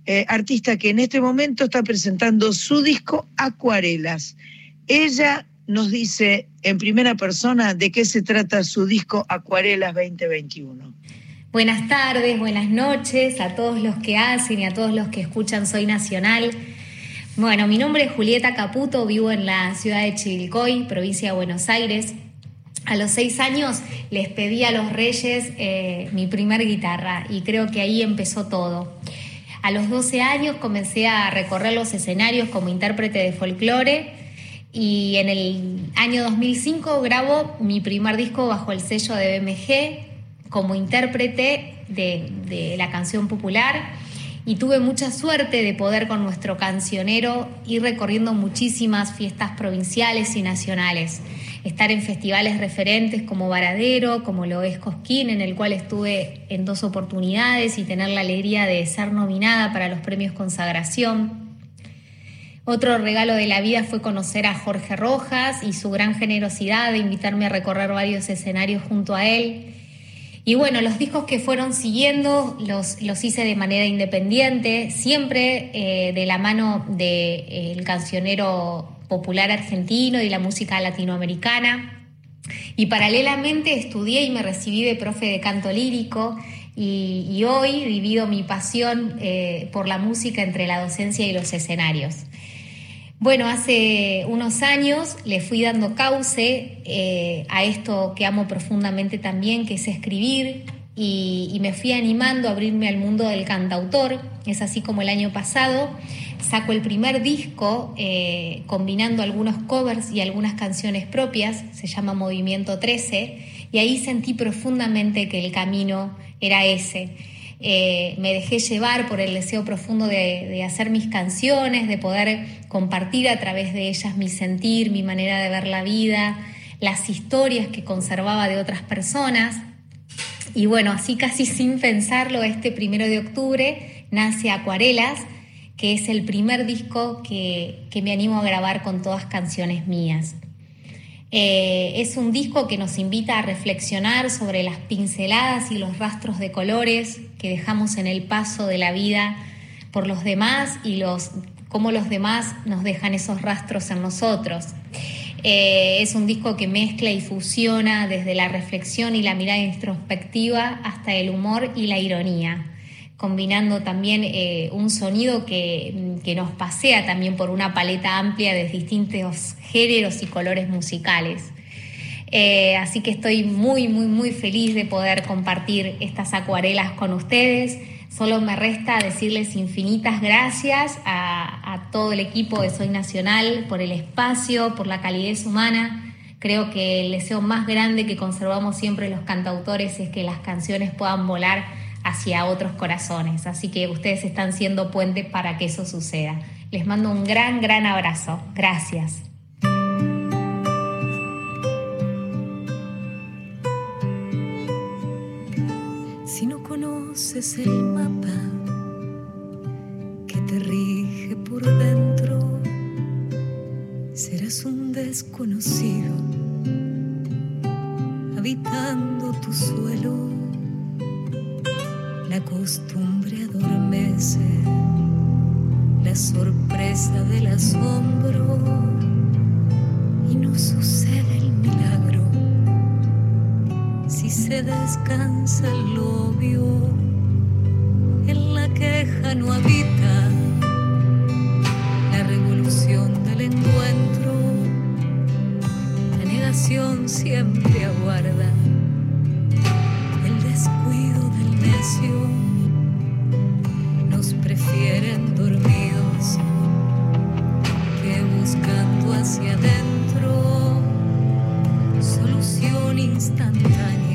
eh, artista que en este momento está presentando su disco Acuarelas. Ella nos dice en primera persona de qué se trata su disco Acuarelas 2021. Buenas tardes, buenas noches a todos los que hacen y a todos los que escuchan Soy Nacional. Bueno, mi nombre es Julieta Caputo, vivo en la ciudad de Chivilcoy, provincia de Buenos Aires. A los seis años les pedí a los reyes eh, mi primer guitarra y creo que ahí empezó todo. A los 12 años comencé a recorrer los escenarios como intérprete de folclore y en el año 2005 grabo mi primer disco bajo el sello de BMG como intérprete de, de la canción popular y tuve mucha suerte de poder con nuestro cancionero ir recorriendo muchísimas fiestas provinciales y nacionales. Estar en festivales referentes como Varadero, como lo es Cosquín, en el cual estuve en dos oportunidades y tener la alegría de ser nominada para los premios Consagración. Otro regalo de la vida fue conocer a Jorge Rojas y su gran generosidad de invitarme a recorrer varios escenarios junto a él. Y bueno, los discos que fueron siguiendo los, los hice de manera independiente, siempre eh, de la mano del de, eh, cancionero popular argentino y la música latinoamericana. Y paralelamente estudié y me recibí de profe de canto lírico y, hoy divido mi pasión eh, por la música entre la docencia y los escenarios. Bueno, hace unos años le fui dando cauce eh, a esto que amo profundamente también, que es escribir, y, me fui animando a abrirme al mundo del cantautor. Es así como el año pasado saco el primer disco eh, combinando algunos covers y algunas canciones propias, se llama Movimiento 13, y ahí sentí profundamente que el camino era ese eh, me dejé llevar por el deseo profundo de, de, hacer mis canciones, de poder compartir a través de ellas mi sentir, mi manera de ver la vida, las historias que conservaba de otras personas. Y bueno, así casi sin pensarlo, este primero de octubre nace Acuarelas, que es el primer disco que, que me animo a grabar con todas canciones mías. Eh, es un disco que nos invita a reflexionar sobre las pinceladas y los rastros de colores que dejamos en el paso de la vida por los demás y los, cómo los demás nos dejan esos rastros en nosotros. Eh, es un disco que mezcla y fusiona desde la reflexión y la mirada introspectiva hasta el humor y la ironía combinando también eh, un sonido que, que, nos pasea también por una paleta amplia de distintos géneros y colores musicales. Eh, así que estoy muy, muy, muy feliz de poder compartir estas acuarelas con ustedes. Solo me resta decirles infinitas gracias a, a todo el equipo de Soy Nacional por el espacio, por la calidez humana. Creo que el deseo más grande que conservamos siempre los cantautores es que las canciones puedan volar hacia otros corazones. Así que ustedes están siendo puentes para que eso suceda. Les mando un gran, gran abrazo. Gracias. Si no conoces el mapa que te rige por dentro, serás un desconocido habitando tu suelo la costumbre adormece, la sorpresa del asombro y no sucede el milagro. Si se descansa el obvio, en la queja no habita la revolución del encuentro, la negación siempre aguarda nos prefieren dormidos que buscando hacia adentro. Solución instantánea,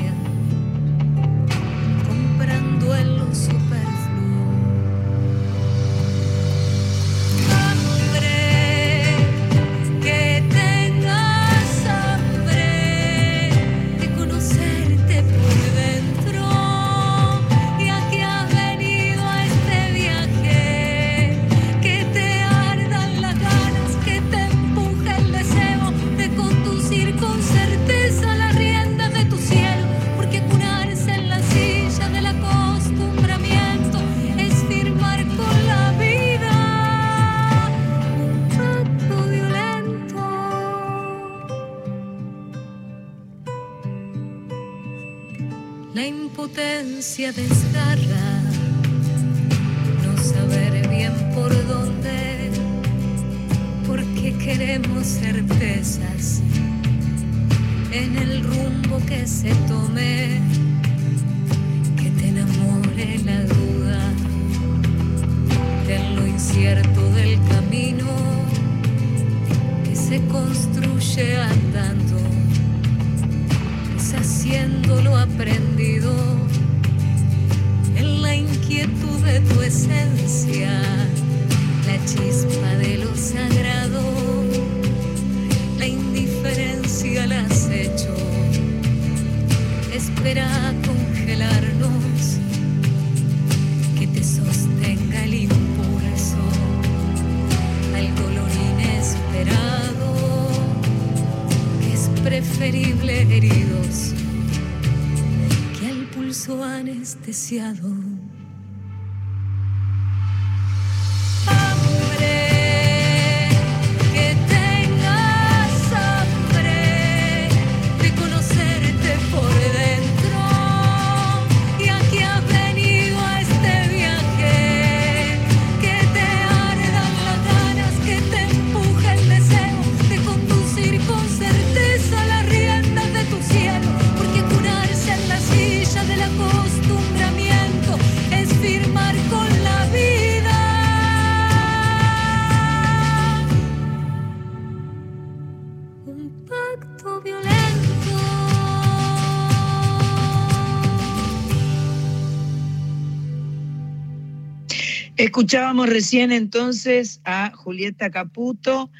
Escuchábamos recién entonces a Julieta Caputo,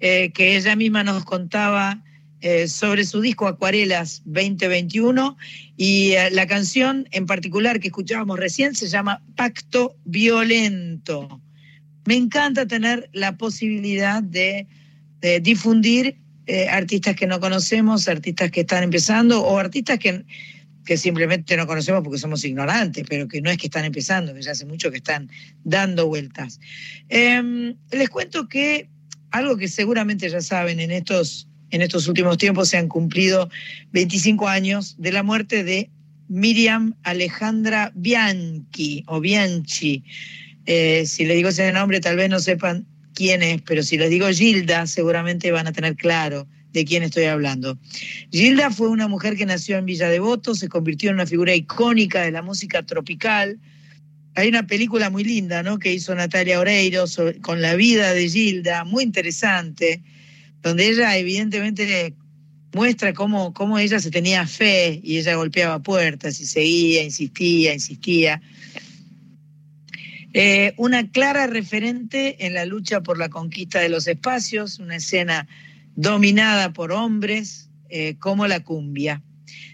eh, que ella misma nos contaba eh, sobre su disco Acuarelas 2021 y eh, la canción en particular que escuchábamos recién se llama Pacto Violento. Me encanta tener la posibilidad de, de difundir artistas que no conocemos, artistas que están empezando o artistas que, que simplemente no conocemos porque somos ignorantes, pero que no es que están empezando, que ya hace mucho que están dando vueltas. Em, les cuento que algo que seguramente ya saben, en estos, en estos últimos tiempos se han cumplido 25 años de la muerte de Miriam Alejandra Bianchi o Bianchi. Eh, si le digo ese nombre, tal vez no sepan quién es, pero si les digo Gilda, seguramente van a tener claro de quién estoy hablando. Gilda fue una mujer que nació en Villa Devoto, se convirtió en una figura icónica de la música tropical. Hay una película muy linda, ¿no? Que hizo Natalia Oreiro con la vida de Gilda, muy interesante, donde ella evidentemente muestra cómo, cómo ella se tenía fe y ella golpeaba puertas y seguía, insistía, insistía. Eh, una clara referente en la lucha por la conquista de los espacios, una escena dominada por hombres eh, como la cumbia.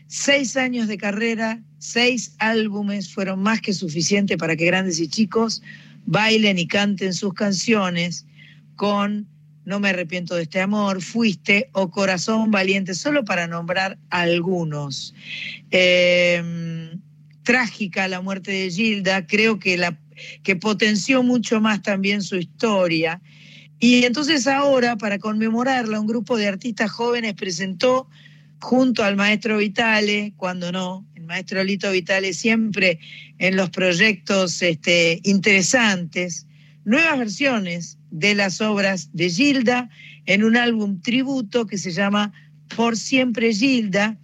Seis años de carrera, seis álbumes fueron más que suficiente para que grandes y chicos bailen y canten sus canciones con No me arrepiento de este amor, Fuiste o Corazón Valiente, solo para nombrar algunos. Eh, trágica la muerte de Gilda, creo que, la, que potenció mucho más también su historia. Y entonces ahora, para conmemorarla, un grupo de artistas jóvenes presentó junto al maestro Vitale, cuando no, el maestro Lito Vitale siempre en los proyectos este, interesantes, nuevas versiones de las obras de Gilda en un álbum tributo que se llama Por siempre Gilda.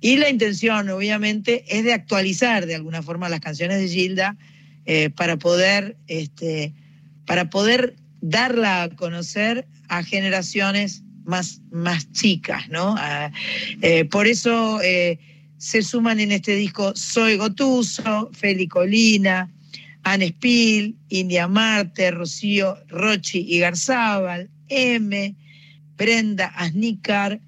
Y la intención, obviamente, es de actualizar de alguna forma las canciones de Gilda eh, para poder, este, para poder darla a conocer a generaciones más, más chicas, ¿no? Eh, por eso eh, se suman en este disco Soy Gotuso, Feli Colina, Anne Spill, India Marte, Rocío Rochi y Garzábal, M, Brenda Asnícar,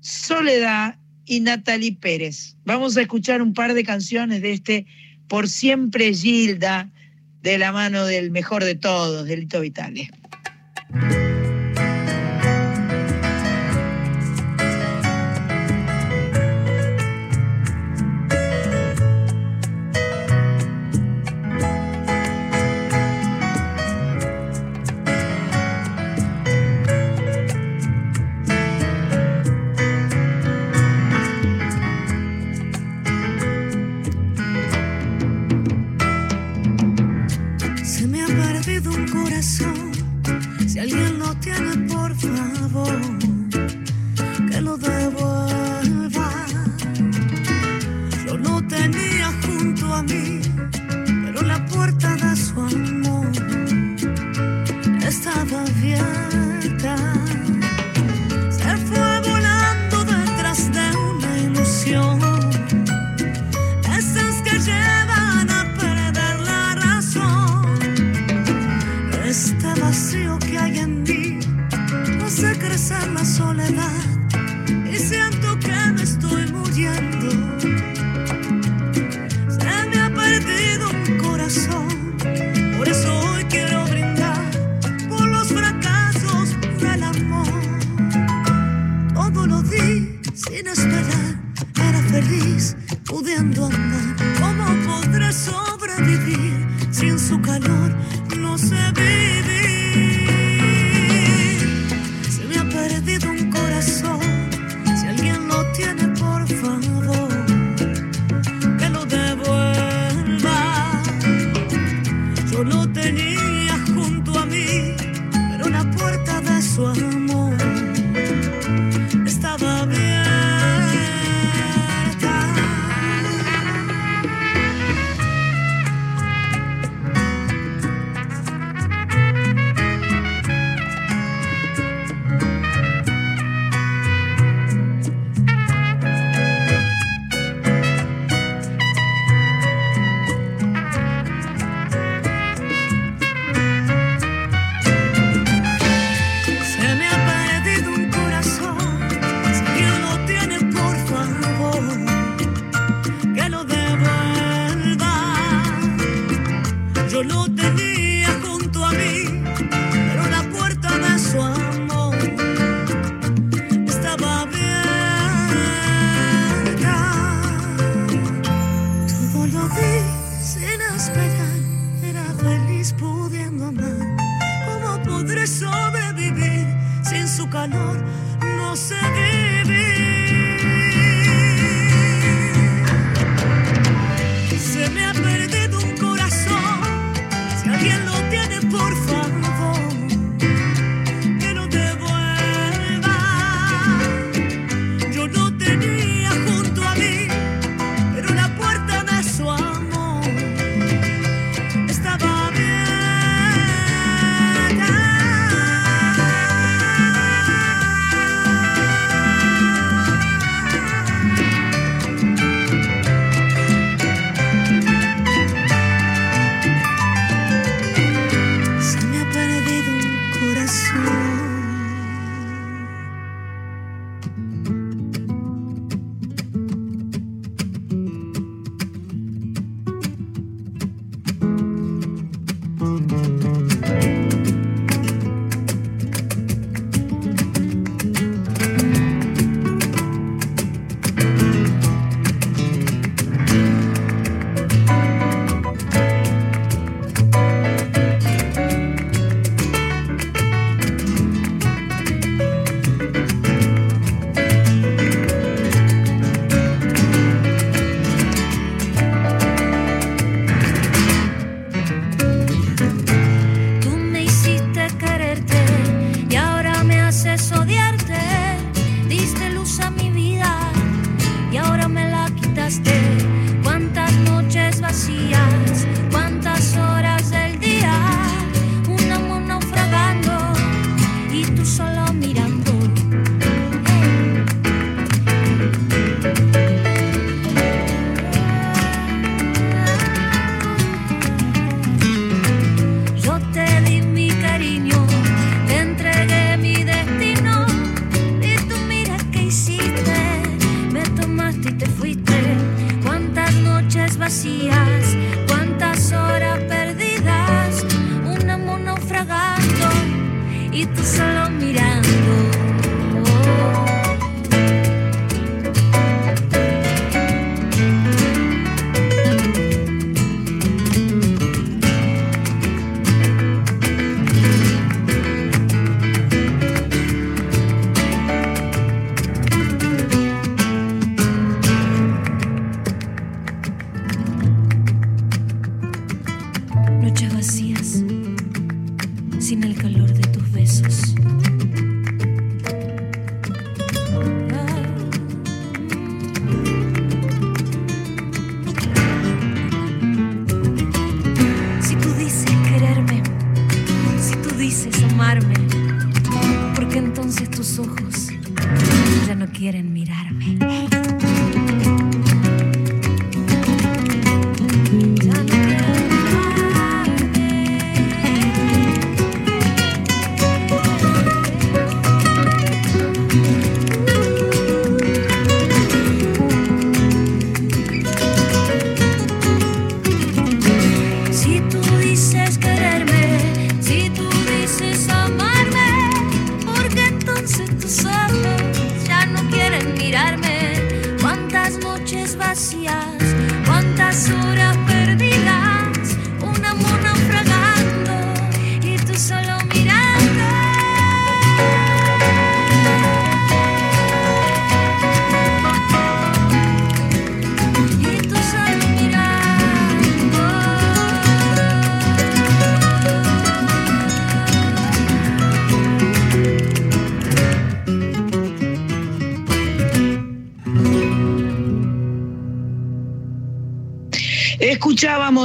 Soledad y Natalie Pérez. Vamos a escuchar un par de canciones de este Por siempre Gilda, de la mano del mejor de todos, de Lito Vitale. pudiendo andar. ¿Cómo podré sobrevivir? Sin su calor no sé vivir.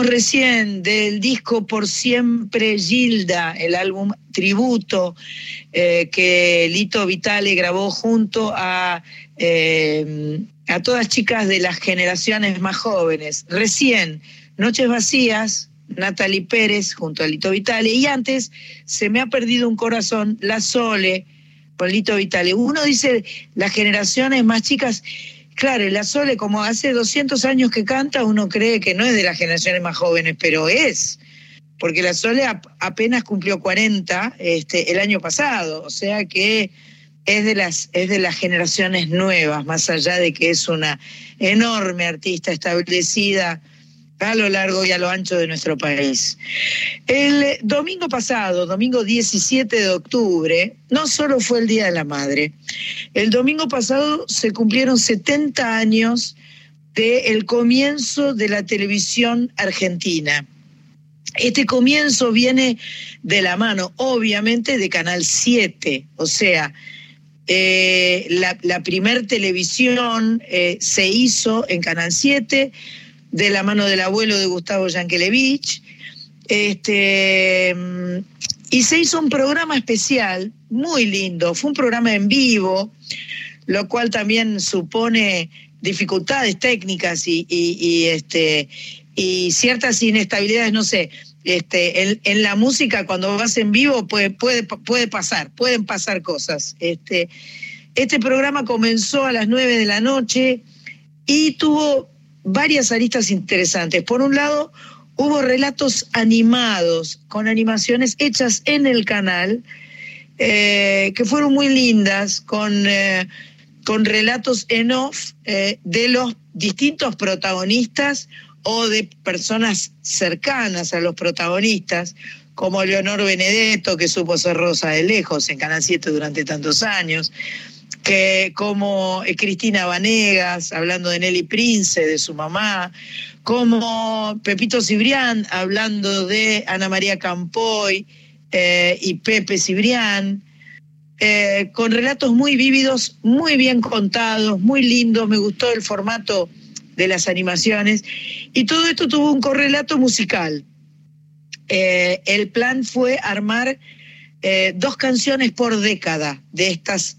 Recién del disco Por Siempre Gilda, el álbum tributo eh, que Lito Vitale grabó junto a, eh, a todas chicas de las generaciones más jóvenes. Recién, Noches Vacías, Natalie Pérez junto a Lito Vitale. Y antes, Se me ha perdido un corazón, La Sole con Lito Vitale. Uno dice las generaciones más chicas. Claro, la Sole, como hace 200 años que canta, uno cree que no es de las generaciones más jóvenes, pero es, porque la Sole ap- apenas cumplió 40 este, el año pasado, o sea que es de, las, es de las generaciones nuevas, más allá de que es una enorme artista establecida a lo largo y a lo ancho de nuestro país. El domingo pasado, domingo 17 de octubre, no solo fue el Día de la Madre, el domingo pasado se cumplieron 70 años del comienzo de la televisión argentina. Este comienzo viene de la mano, obviamente, de Canal 7, o sea, eh, la, la primer televisión eh, se hizo en Canal 7 de la mano del abuelo de Gustavo Yankelevich. Este, y se hizo un programa especial muy lindo, fue un programa en vivo, lo cual también supone dificultades técnicas y, y- este, y ciertas inestabilidades, no sé. Este, en, en la música, cuando vas en vivo, puede, puede, puede pasar, pueden pasar cosas. Este, este programa comenzó a las 9 de la noche y tuvo varias aristas interesantes. Por un lado, hubo relatos animados, con animaciones hechas en el canal, eh, que fueron muy lindas, con, eh, con relatos en off eh, de los distintos protagonistas o de personas cercanas a los protagonistas, como Leonor Benedetto, que supo ser Rosa de Lejos en Canal 7 durante tantos años, que como eh, Cristina Vanegas, hablando de Nelly Prince, de su mamá, como Pepito Cibrián, hablando de Ana María Campoy eh, y Pepe Cibrián, eh, con relatos muy vívidos, muy bien contados, muy lindos, me gustó el formato de las animaciones, y todo esto tuvo un correlato musical. El plan fue armar dos canciones por década de estas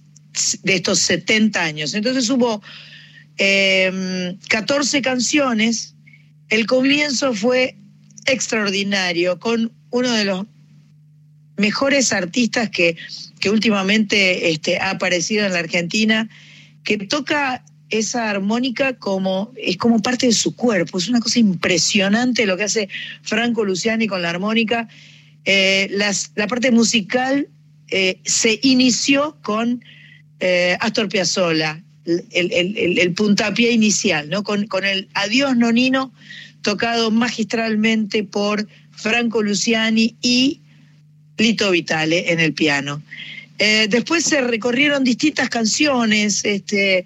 de estos 70 años. Entonces hubo eh, 14 canciones. El comienzo fue extraordinario, con uno de los mejores artistas que, que últimamente este, ha aparecido en la Argentina, que toca esa armónica como es como parte de su cuerpo. Es una cosa impresionante lo que hace Franco Luciani con la armónica. Eh, la parte musical eh, se inició con eh, Astor Piazzolla, el, puntapié inicial, ¿no? Con, el Adiós Nonino, tocado magistralmente por Franco Luciani y Lito Vitale en el piano. Eh, después se recorrieron distintas canciones, este,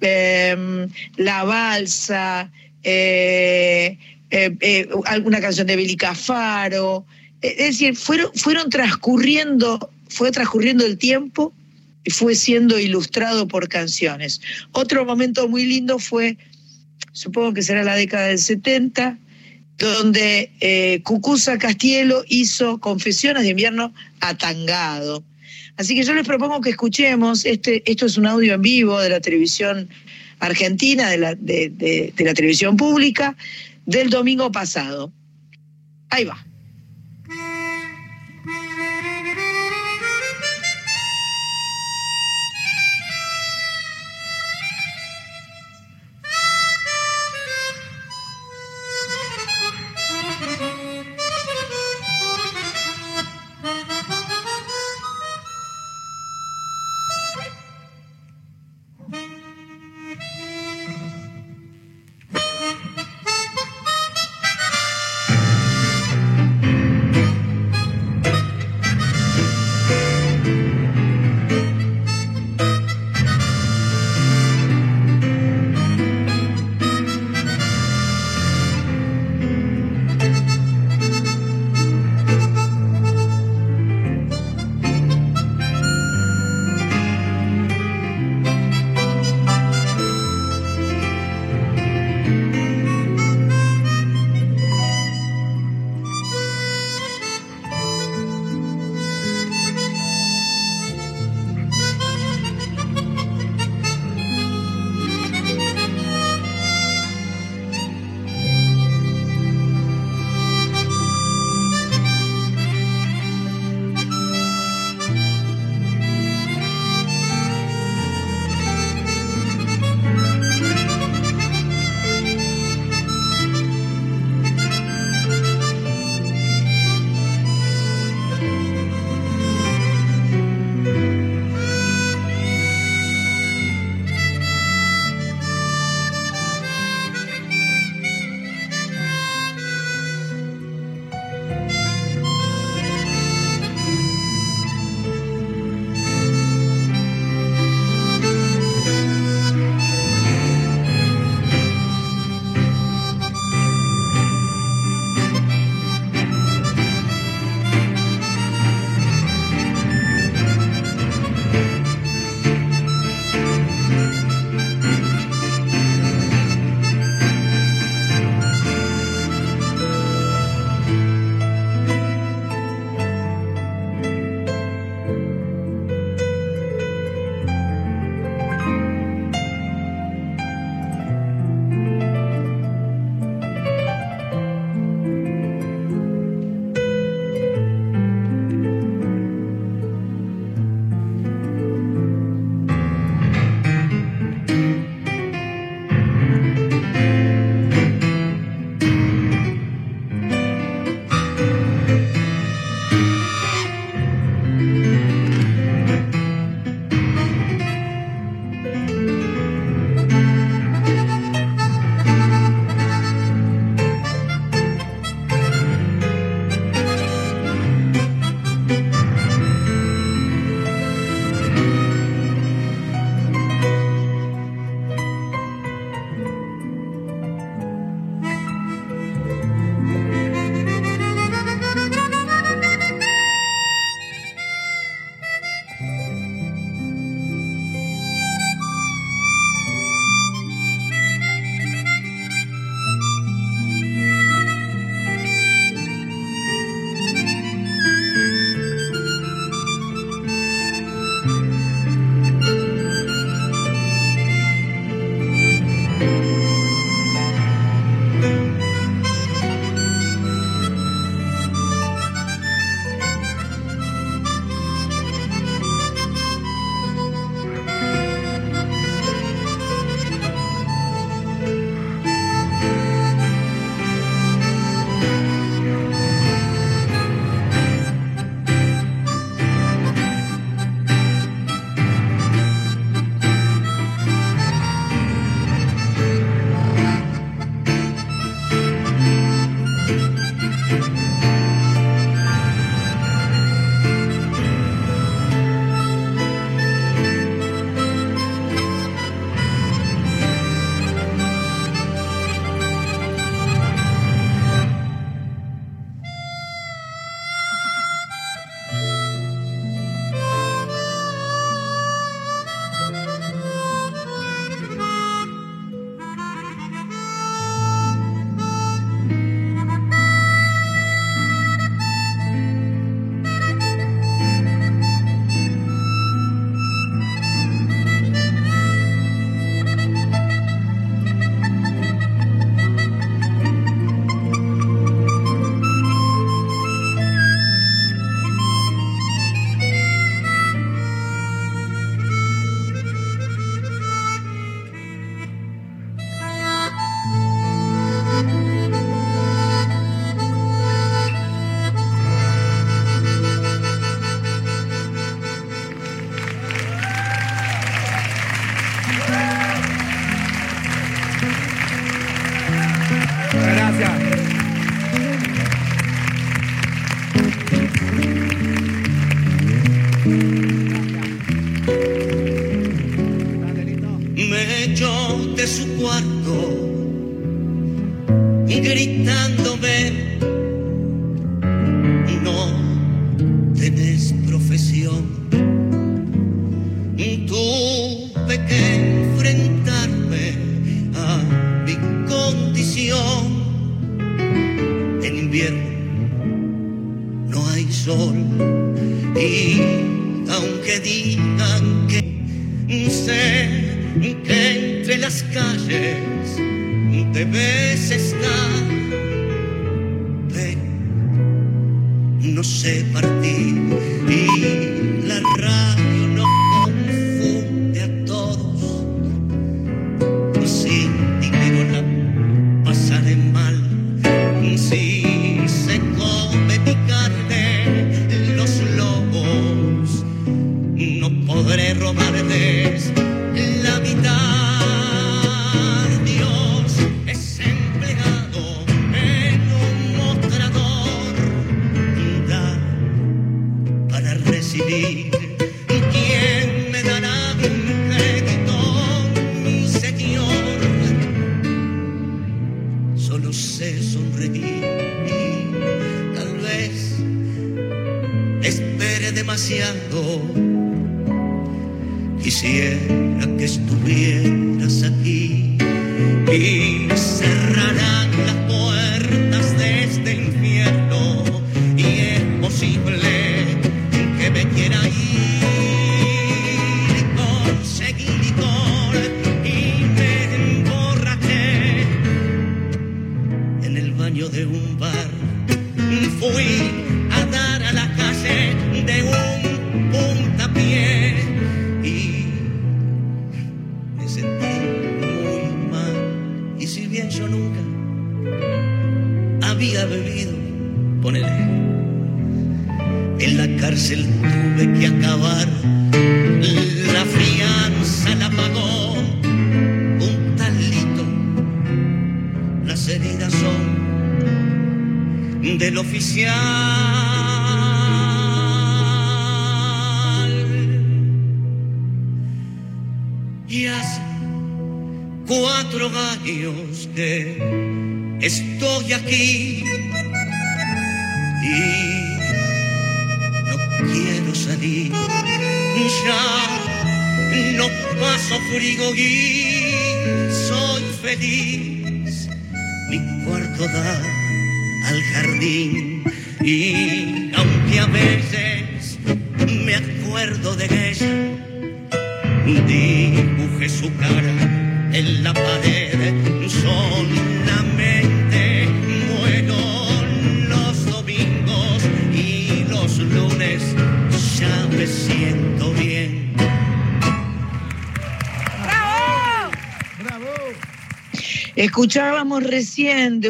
em, La Balsa, eh, alguna canción de Billy Cafaro. Es decir, fueron, fueron transcurriendo, fue transcurriendo el tiempo fue siendo ilustrado por canciones. Otro momento muy lindo fue, supongo que será la década del 70, donde eh, Cucuza Castielo hizo Confesiones de invierno atangado. Así que yo les propongo que escuchemos, este, esto es un audio en vivo de la televisión argentina, de la, de- de- de la televisión pública, del domingo pasado. Ahí va. Me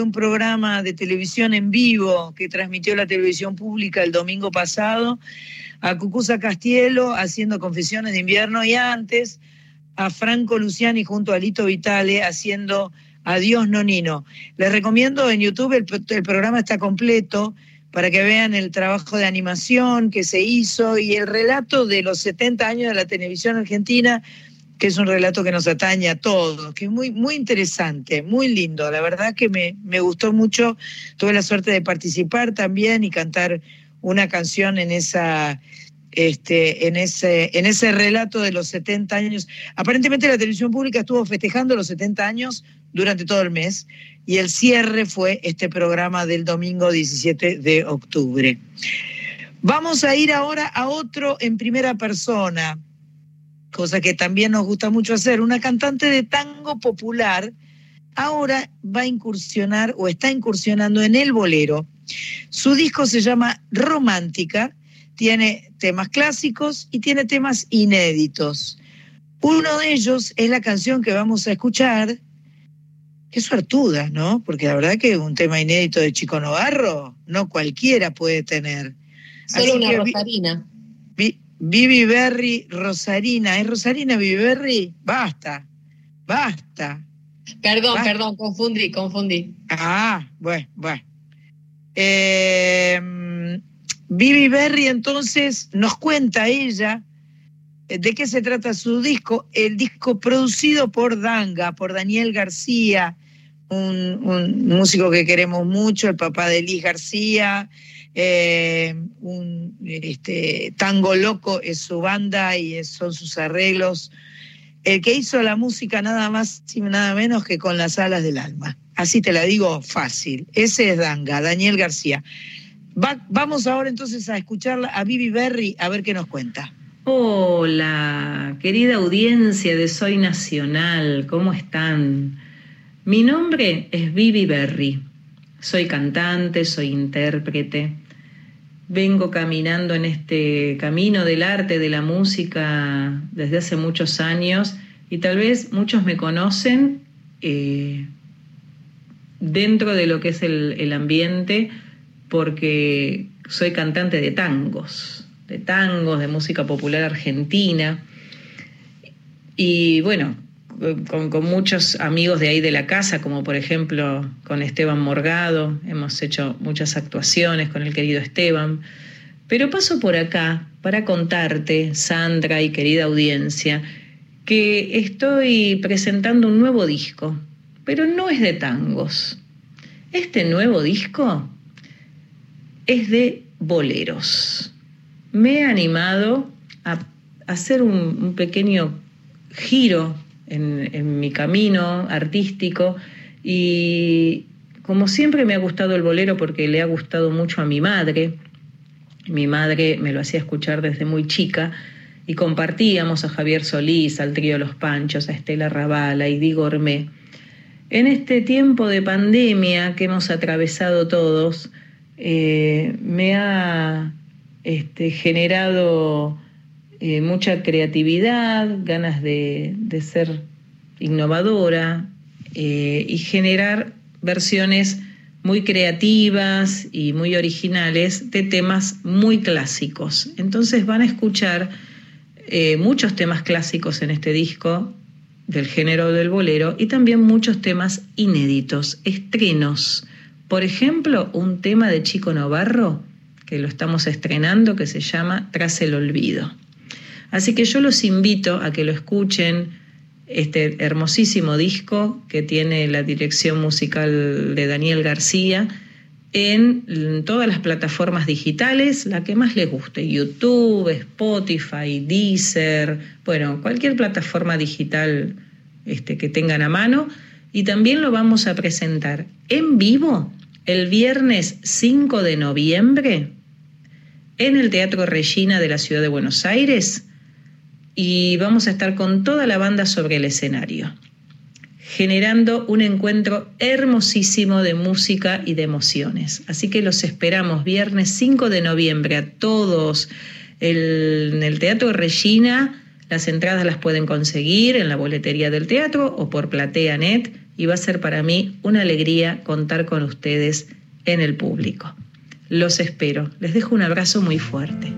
un programa de televisión en vivo que transmitió la televisión pública el domingo pasado a Cucuza Castielo haciendo confesiones de invierno y antes a Franco Luciani junto a Lito Vitale haciendo Adiós Nonino. Les recomiendo en YouTube, el, el programa está completo para que vean el trabajo de animación que se hizo y el relato de los 70 años de la televisión argentina que es un relato que nos atañe a todos, que es muy, muy interesante, muy lindo. La verdad que me, me gustó mucho. Tuve la suerte de participar también y cantar una canción en esa. Este, en, ese, en ese relato de los 70 años. Aparentemente la televisión pública estuvo festejando los 70 años durante todo el mes y el cierre fue este programa del domingo 17 de octubre. Vamos a ir ahora a otro en primera persona cosa que también nos gusta mucho hacer, una cantante de tango popular ahora va a incursionar o está incursionando en el bolero. Su disco se llama Romántica, tiene temas clásicos y tiene temas inéditos. Uno de ellos es la canción que vamos a escuchar, que es suertuda, ¿no? Porque la verdad que un tema inédito de Chico Novarro no cualquiera puede tener. Solo Así una rosarina. vi- Vivi Berry, Rosarina. ¿Es Rosarina Vivi Berry? Basta, basta. Perdón, perdón, confundí, confundí. Ah, bueno, bueno. Eh, Vivi Berry entonces nos cuenta ella eh, de qué se trata su disco, el disco producido por Danga, por Daniel García, un, músico que queremos mucho, el papá de Liz García, eh, un este, tango loco es su banda y son sus arreglos. El que hizo la música nada más y nada menos que con las alas del alma. Así te la digo fácil. Ese es Danga, Daniel García. Va- vamos ahora entonces a escucharla a Vivi Berry a ver qué nos cuenta. Hola, querida audiencia de Soy Nacional, ¿cómo están? Mi nombre es Vivi Berry. Soy cantante, soy intérprete. Vengo caminando en este camino del arte, de la música, desde hace muchos años y tal vez muchos me conocen eh, dentro de lo que es el, el ambiente porque soy cantante de tangos, de tangos, de música popular argentina. Y bueno, con, muchos amigos de ahí de la casa, como por ejemplo con Esteban Morgado, hemos hecho muchas actuaciones con el querido Esteban. Pero paso por acá para contarte, Sandra y querida audiencia, que estoy presentando un nuevo disco, pero no es de tangos. Este nuevo disco es de boleros. Me he animado a hacer un pequeño giro en, mi camino artístico y como siempre me ha gustado el bolero porque le ha gustado mucho a mi madre, mi madre me lo hacía escuchar desde muy chica y compartíamos a Javier Solís, al trío Los Panchos, a Estela Raval, a Idi Gourmet. En este tiempo de pandemia que hemos atravesado todos, eh, me ha este, generado eh, mucha creatividad, ganas de, de ser innovadora eh, y generar versiones muy creativas y muy originales de temas muy clásicos. Entonces van a escuchar eh, muchos temas clásicos en este disco del género del bolero y también muchos temas inéditos, estrenos. Por ejemplo, un tema de Chico Novarro que lo estamos estrenando que se llama Tras el Olvido. Así que yo los invito a que lo escuchen, este hermosísimo disco que tiene la dirección musical de Daniel García en todas las plataformas digitales, la que más les guste, YouTube, Spotify, Deezer, bueno, cualquier plataforma digital este, que tengan a mano. Y también lo vamos a presentar en vivo el viernes 5 de noviembre en el Teatro Regina de la Ciudad de Buenos Aires y vamos a estar con toda la banda sobre el escenario, generando un encuentro hermosísimo de música y de emociones. Así que los esperamos viernes 5 de noviembre a todos en el Teatro Regina. Las entradas las pueden conseguir en la boletería del teatro o por PlateaNet, y va a ser para mí una alegría contar con ustedes en el público. Los espero. Les dejo un abrazo muy fuerte.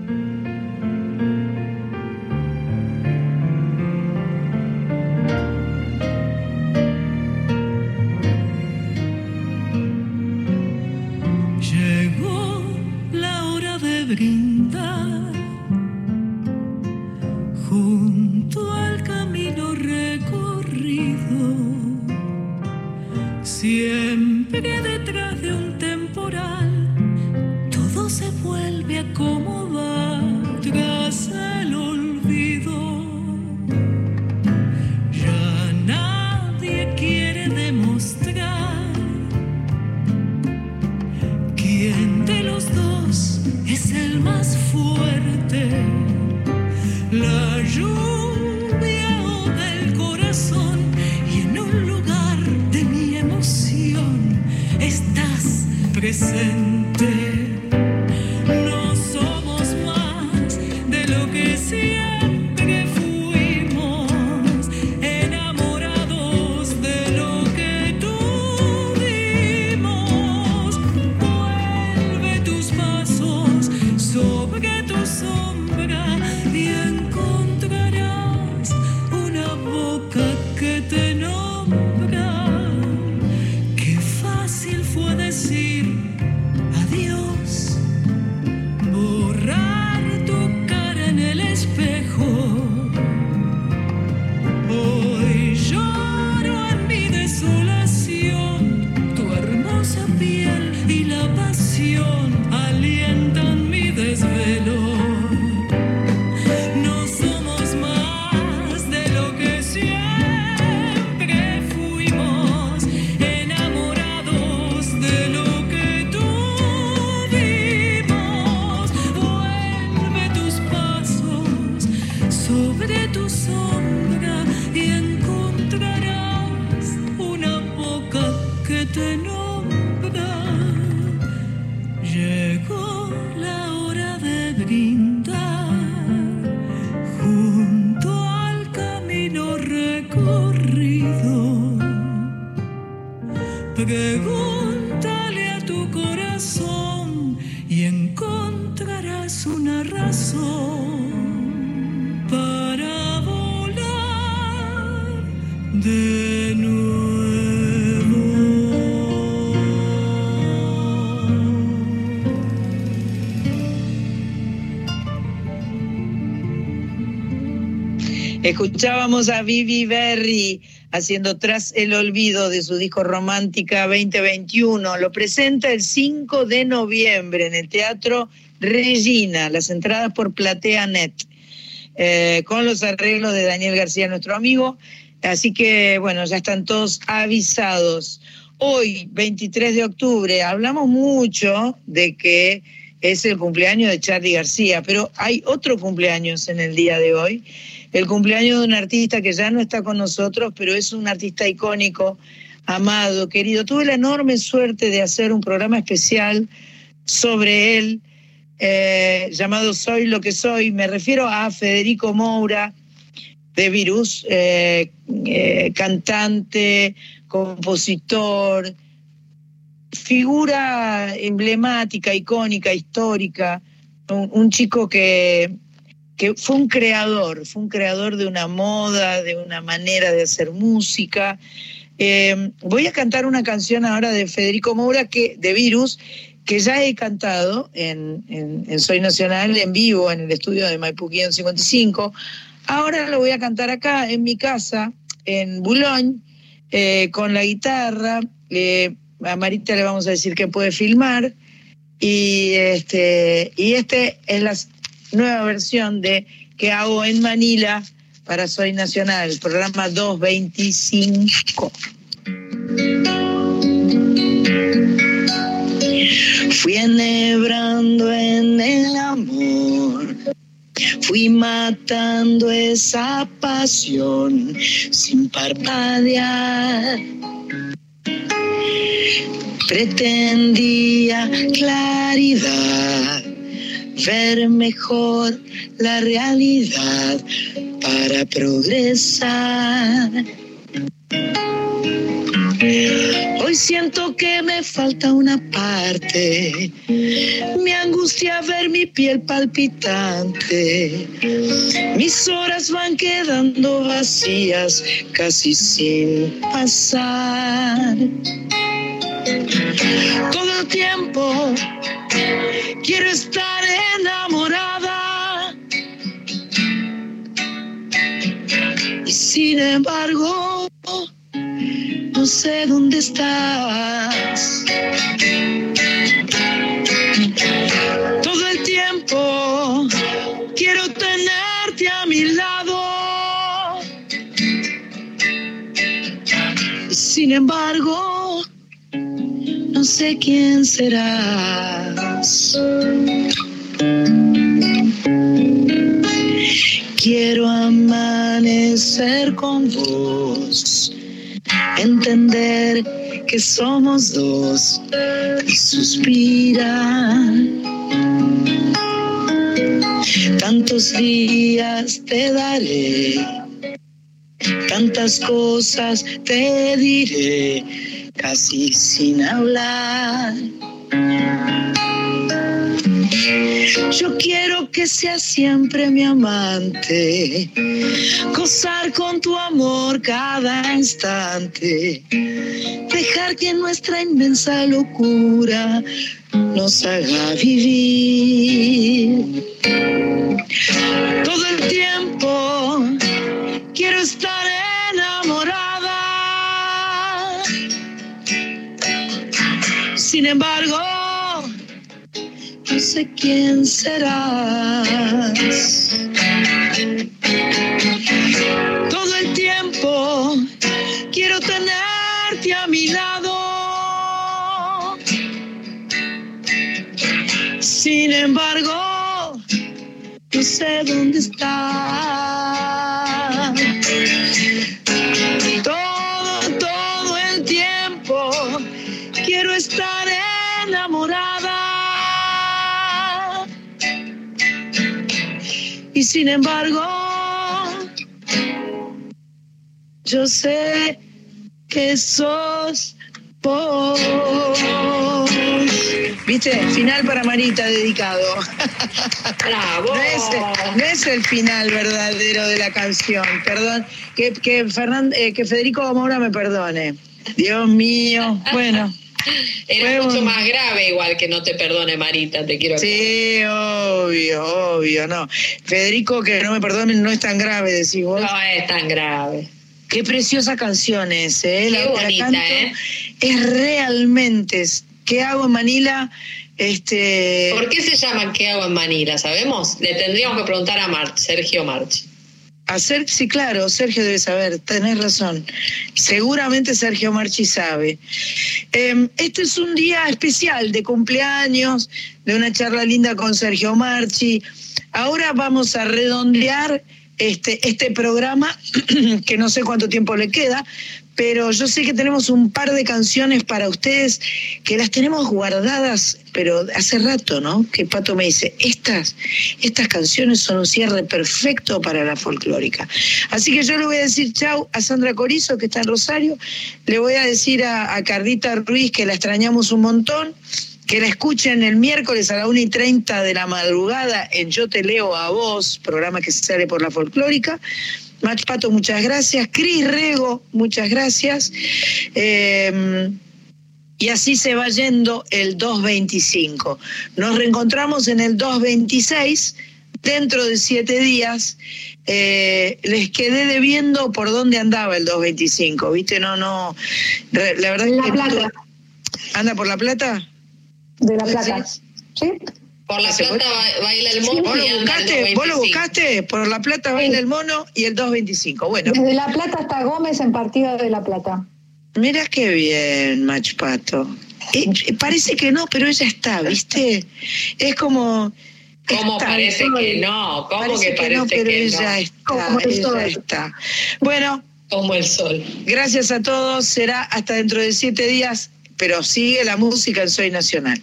Escuchábamos a Vivi Berry haciendo Tras el Olvido de su disco Romántica 2021. Lo presenta el 5 de noviembre en el Teatro Regina, las entradas por PlateaNet, eh, con los arreglos de Daniel García, nuestro amigo. Así que, bueno, ya están todos avisados. Hoy, 23 de octubre, hablamos mucho de que es el cumpleaños de Charlie García, pero hay otro cumpleaños en el día de hoy el cumpleaños de un artista que ya no está con nosotros, pero es un artista icónico, amado, querido. Tuve la enorme suerte de hacer un programa especial sobre él, eh, llamado Soy lo que soy. Me refiero a Federico Moura, de Virus, eh, eh, cantante, compositor, figura emblemática, icónica, histórica, un, un chico que que fue un creador, fue un creador de una moda, de una manera de hacer música. Eh, voy a cantar una canción ahora de Federico Moura, que, de Virus, que ya he cantado en, en, en Soy Nacional en vivo en el estudio de Maipú 55. Ahora lo voy a cantar acá en mi casa, en Boulogne, eh, con la guitarra. Eh, a Marita le vamos a decir que puede filmar. Y este, y este es la nueva versión de que hago en Manila para Soy Nacional, programa 225. Fui enhebrando en el amor, fui matando esa pasión sin parpadear. Pretendía claridad ver mejor la realidad para progresar. Hoy siento que me falta una parte. Me angustia ver mi piel palpitante. Mis horas van quedando vacías, casi sin pasar. Todo el tiempo quiero estar enamorada. Y sin embargo, no sé dónde estás. Todo el tiempo quiero tenerte a mi lado. Y sin embargo, no sé quién serás. Quiero amanecer con vos, entender que somos dos y suspirar. Tantos días te daré, tantas cosas te diré, casi sin hablar. Yo quiero que seas siempre mi amante, gozar con tu amor cada instante, dejar que nuestra inmensa locura nos haga vivir. Todo el tiempo quiero estar enamorada. Sin embargo, no sé quién serás. Todo el tiempo quiero tenerte a mi lado. Sin embargo, no sé dónde está. Y sin embargo, yo sé que sos vos. ¿Viste? Final para Marita dedicado. Bravo. No es, no es el final verdadero de la canción, perdón. Que, que, Fernan- eh, que Federico Moura me perdone. Dios mío. Bueno. Era Fue mucho un- más grave igual que no te perdone Marita, te quiero Sí, obvio, obvio, no. Federico, que no me perdone, no es tan grave, decís vos. No es tan grave. Qué preciosa canción es, ¿eh? Qué La- la bonita, canto. ¿eh? Es realmente. ¿Qué hago en Manila? Este. ¿Por qué se llaman ¿Qué hago en Manila? ¿Sabemos? Le tendríamos que preguntar a March, Sergio March. Hacer, sí, claro, Sergio debe saber, tenés razón. Seguramente Sergio Marchi sabe. Este es un día especial de cumpleaños, de una charla linda con Sergio Marchi. Ahora vamos a redondear este, este programa, que no sé cuánto tiempo le queda, pero yo sé que tenemos un par de canciones para ustedes que las tenemos guardadas, pero hace rato, ¿no? Que Pato me dice, estas, estas canciones son un cierre perfecto para la folclórica. Así que yo le voy a decir chau a Sandra Corizo, que está en Rosario, le voy a decir a, a Cardita Ruiz que la extrañamos un montón, que la escuchen el miércoles a la 1 y 30 de la madrugada en Yo Te Leo a Vos, programa que sale por la folclórica. Mach Pato, muchas gracias. Cris Rego, muchas gracias. Eh, y así se va yendo el 225. Nos reencontramos en el 226 dentro de siete días. Eh, les quedé debiendo por dónde andaba el 225, ¿viste? No, no. La verdad es La que. Plata. ¿Anda por La Plata? De La Plata. ¿Sí? Por La ¿Se Plata ba- baila el mono ¿Vos y lo buscaste? ¿Vos lo 225. buscaste? Por La Plata baila el mono y el 225. Bueno. Desde La Plata hasta Gómez en partido de La Plata. Mira qué bien, Machpato. Eh, eh, parece que no, pero ella está, ¿viste? Es como. ¿Cómo está, parece que no? ¿Cómo que que no, parece pero que ella no? está, Como el ella sol. está. Bueno, Como el sol. gracias a todos. Será hasta dentro de siete días, pero sigue la música en Soy Nacional.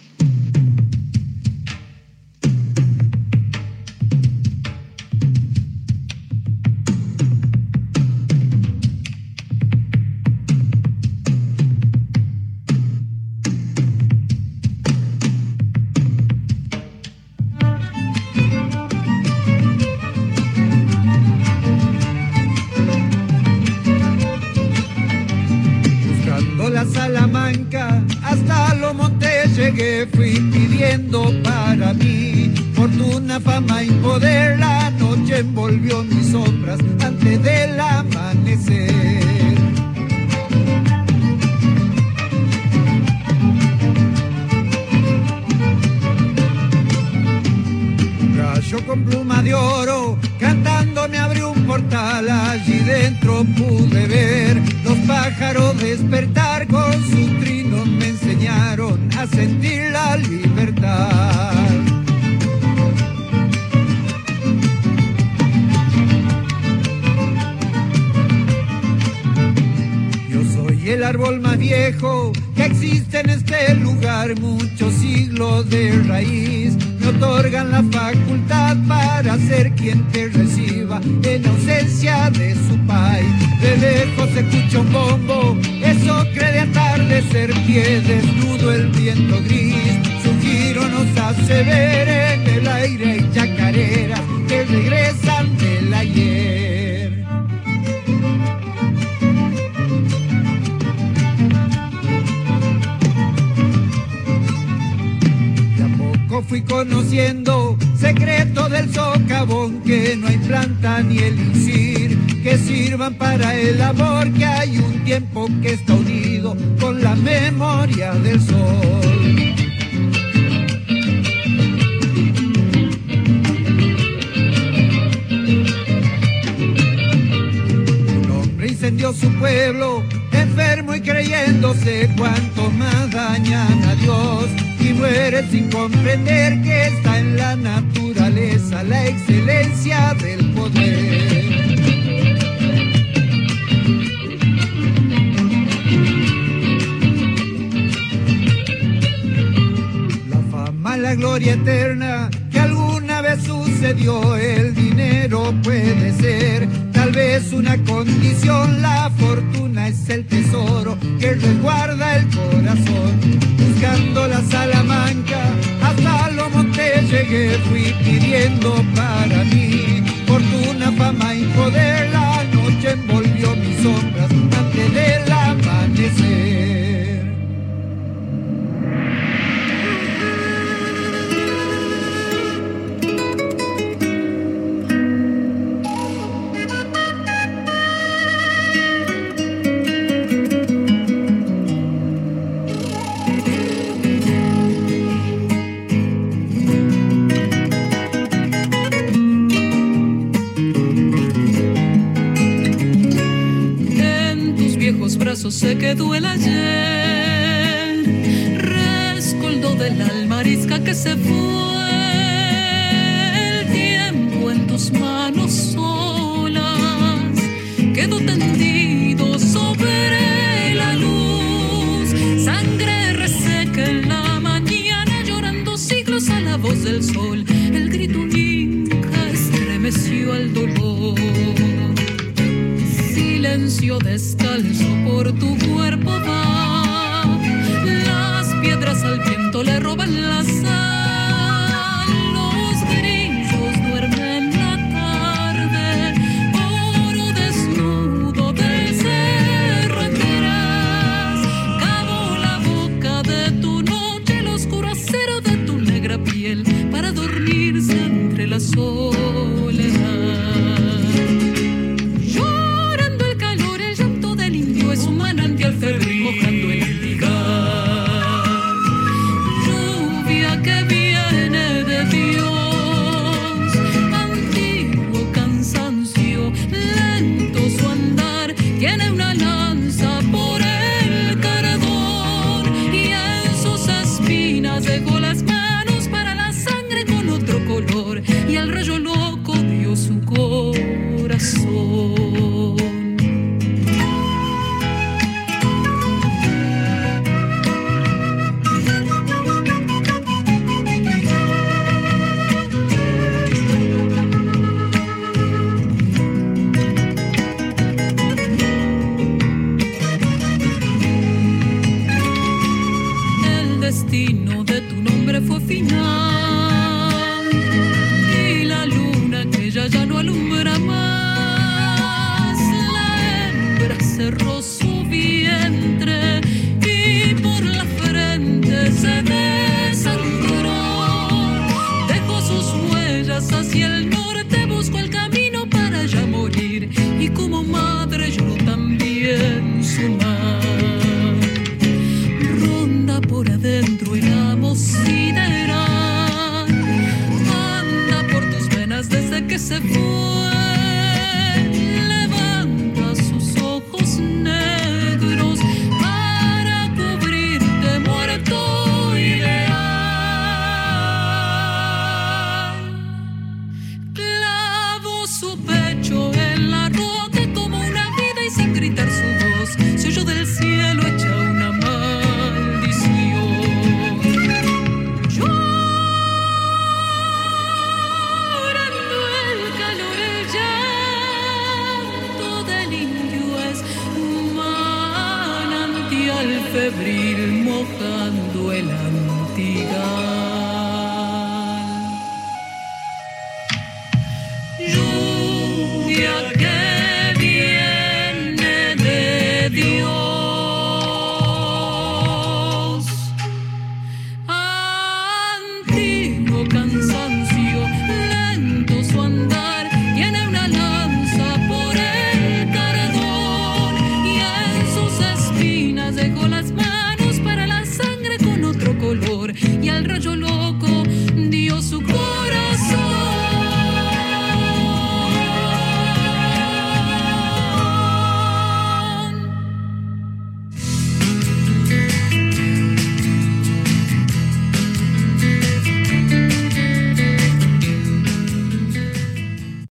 Envolvió mis sombras antes del amanecer. Rayo con pluma de oro, cantando me abrió un portal, allí dentro pude ver los pájaros despertar con sus trinos me enseñaron a sentir la libertad. El árbol más viejo que existe en este lugar, muchos siglos de raíz me otorgan la facultad para ser quien te reciba en ausencia de su país. De lejos se un bombo, eso cree de atardecer, pie desnudo el viento gris, su giro nos hace ver en el aire y chacareras que regresan del ayer. Fui conociendo secreto del socavón que no hay planta ni elixir que sirvan para el amor que hay un tiempo que está unido con la memoria del sol. Un hombre incendió su pueblo, enfermo y creyéndose cuanto más dañan a Dios y muere sin comprender que está en la naturaleza la excelencia del poder. La fama, la gloria eterna que alguna vez sucedió, el dinero puede ser tal vez una condición, la fortuna es el tesoro que resguarda el corazón. Buscando la Salamanca, hasta lo monté llegué, fui pidiendo para mí fortuna, fama y poder. La noche envolvió mis sombras brazos se quedó el ayer, rescoldo del alma arisca que se fue. El tiempo en tus manos solas quedó tendido sobre la luz. Sangre reseca en la mañana, llorando siglos a la voz del sol. El grito inca estremeció al dolor descalzo por tu cuerpo va. Las piedras al viento le roban la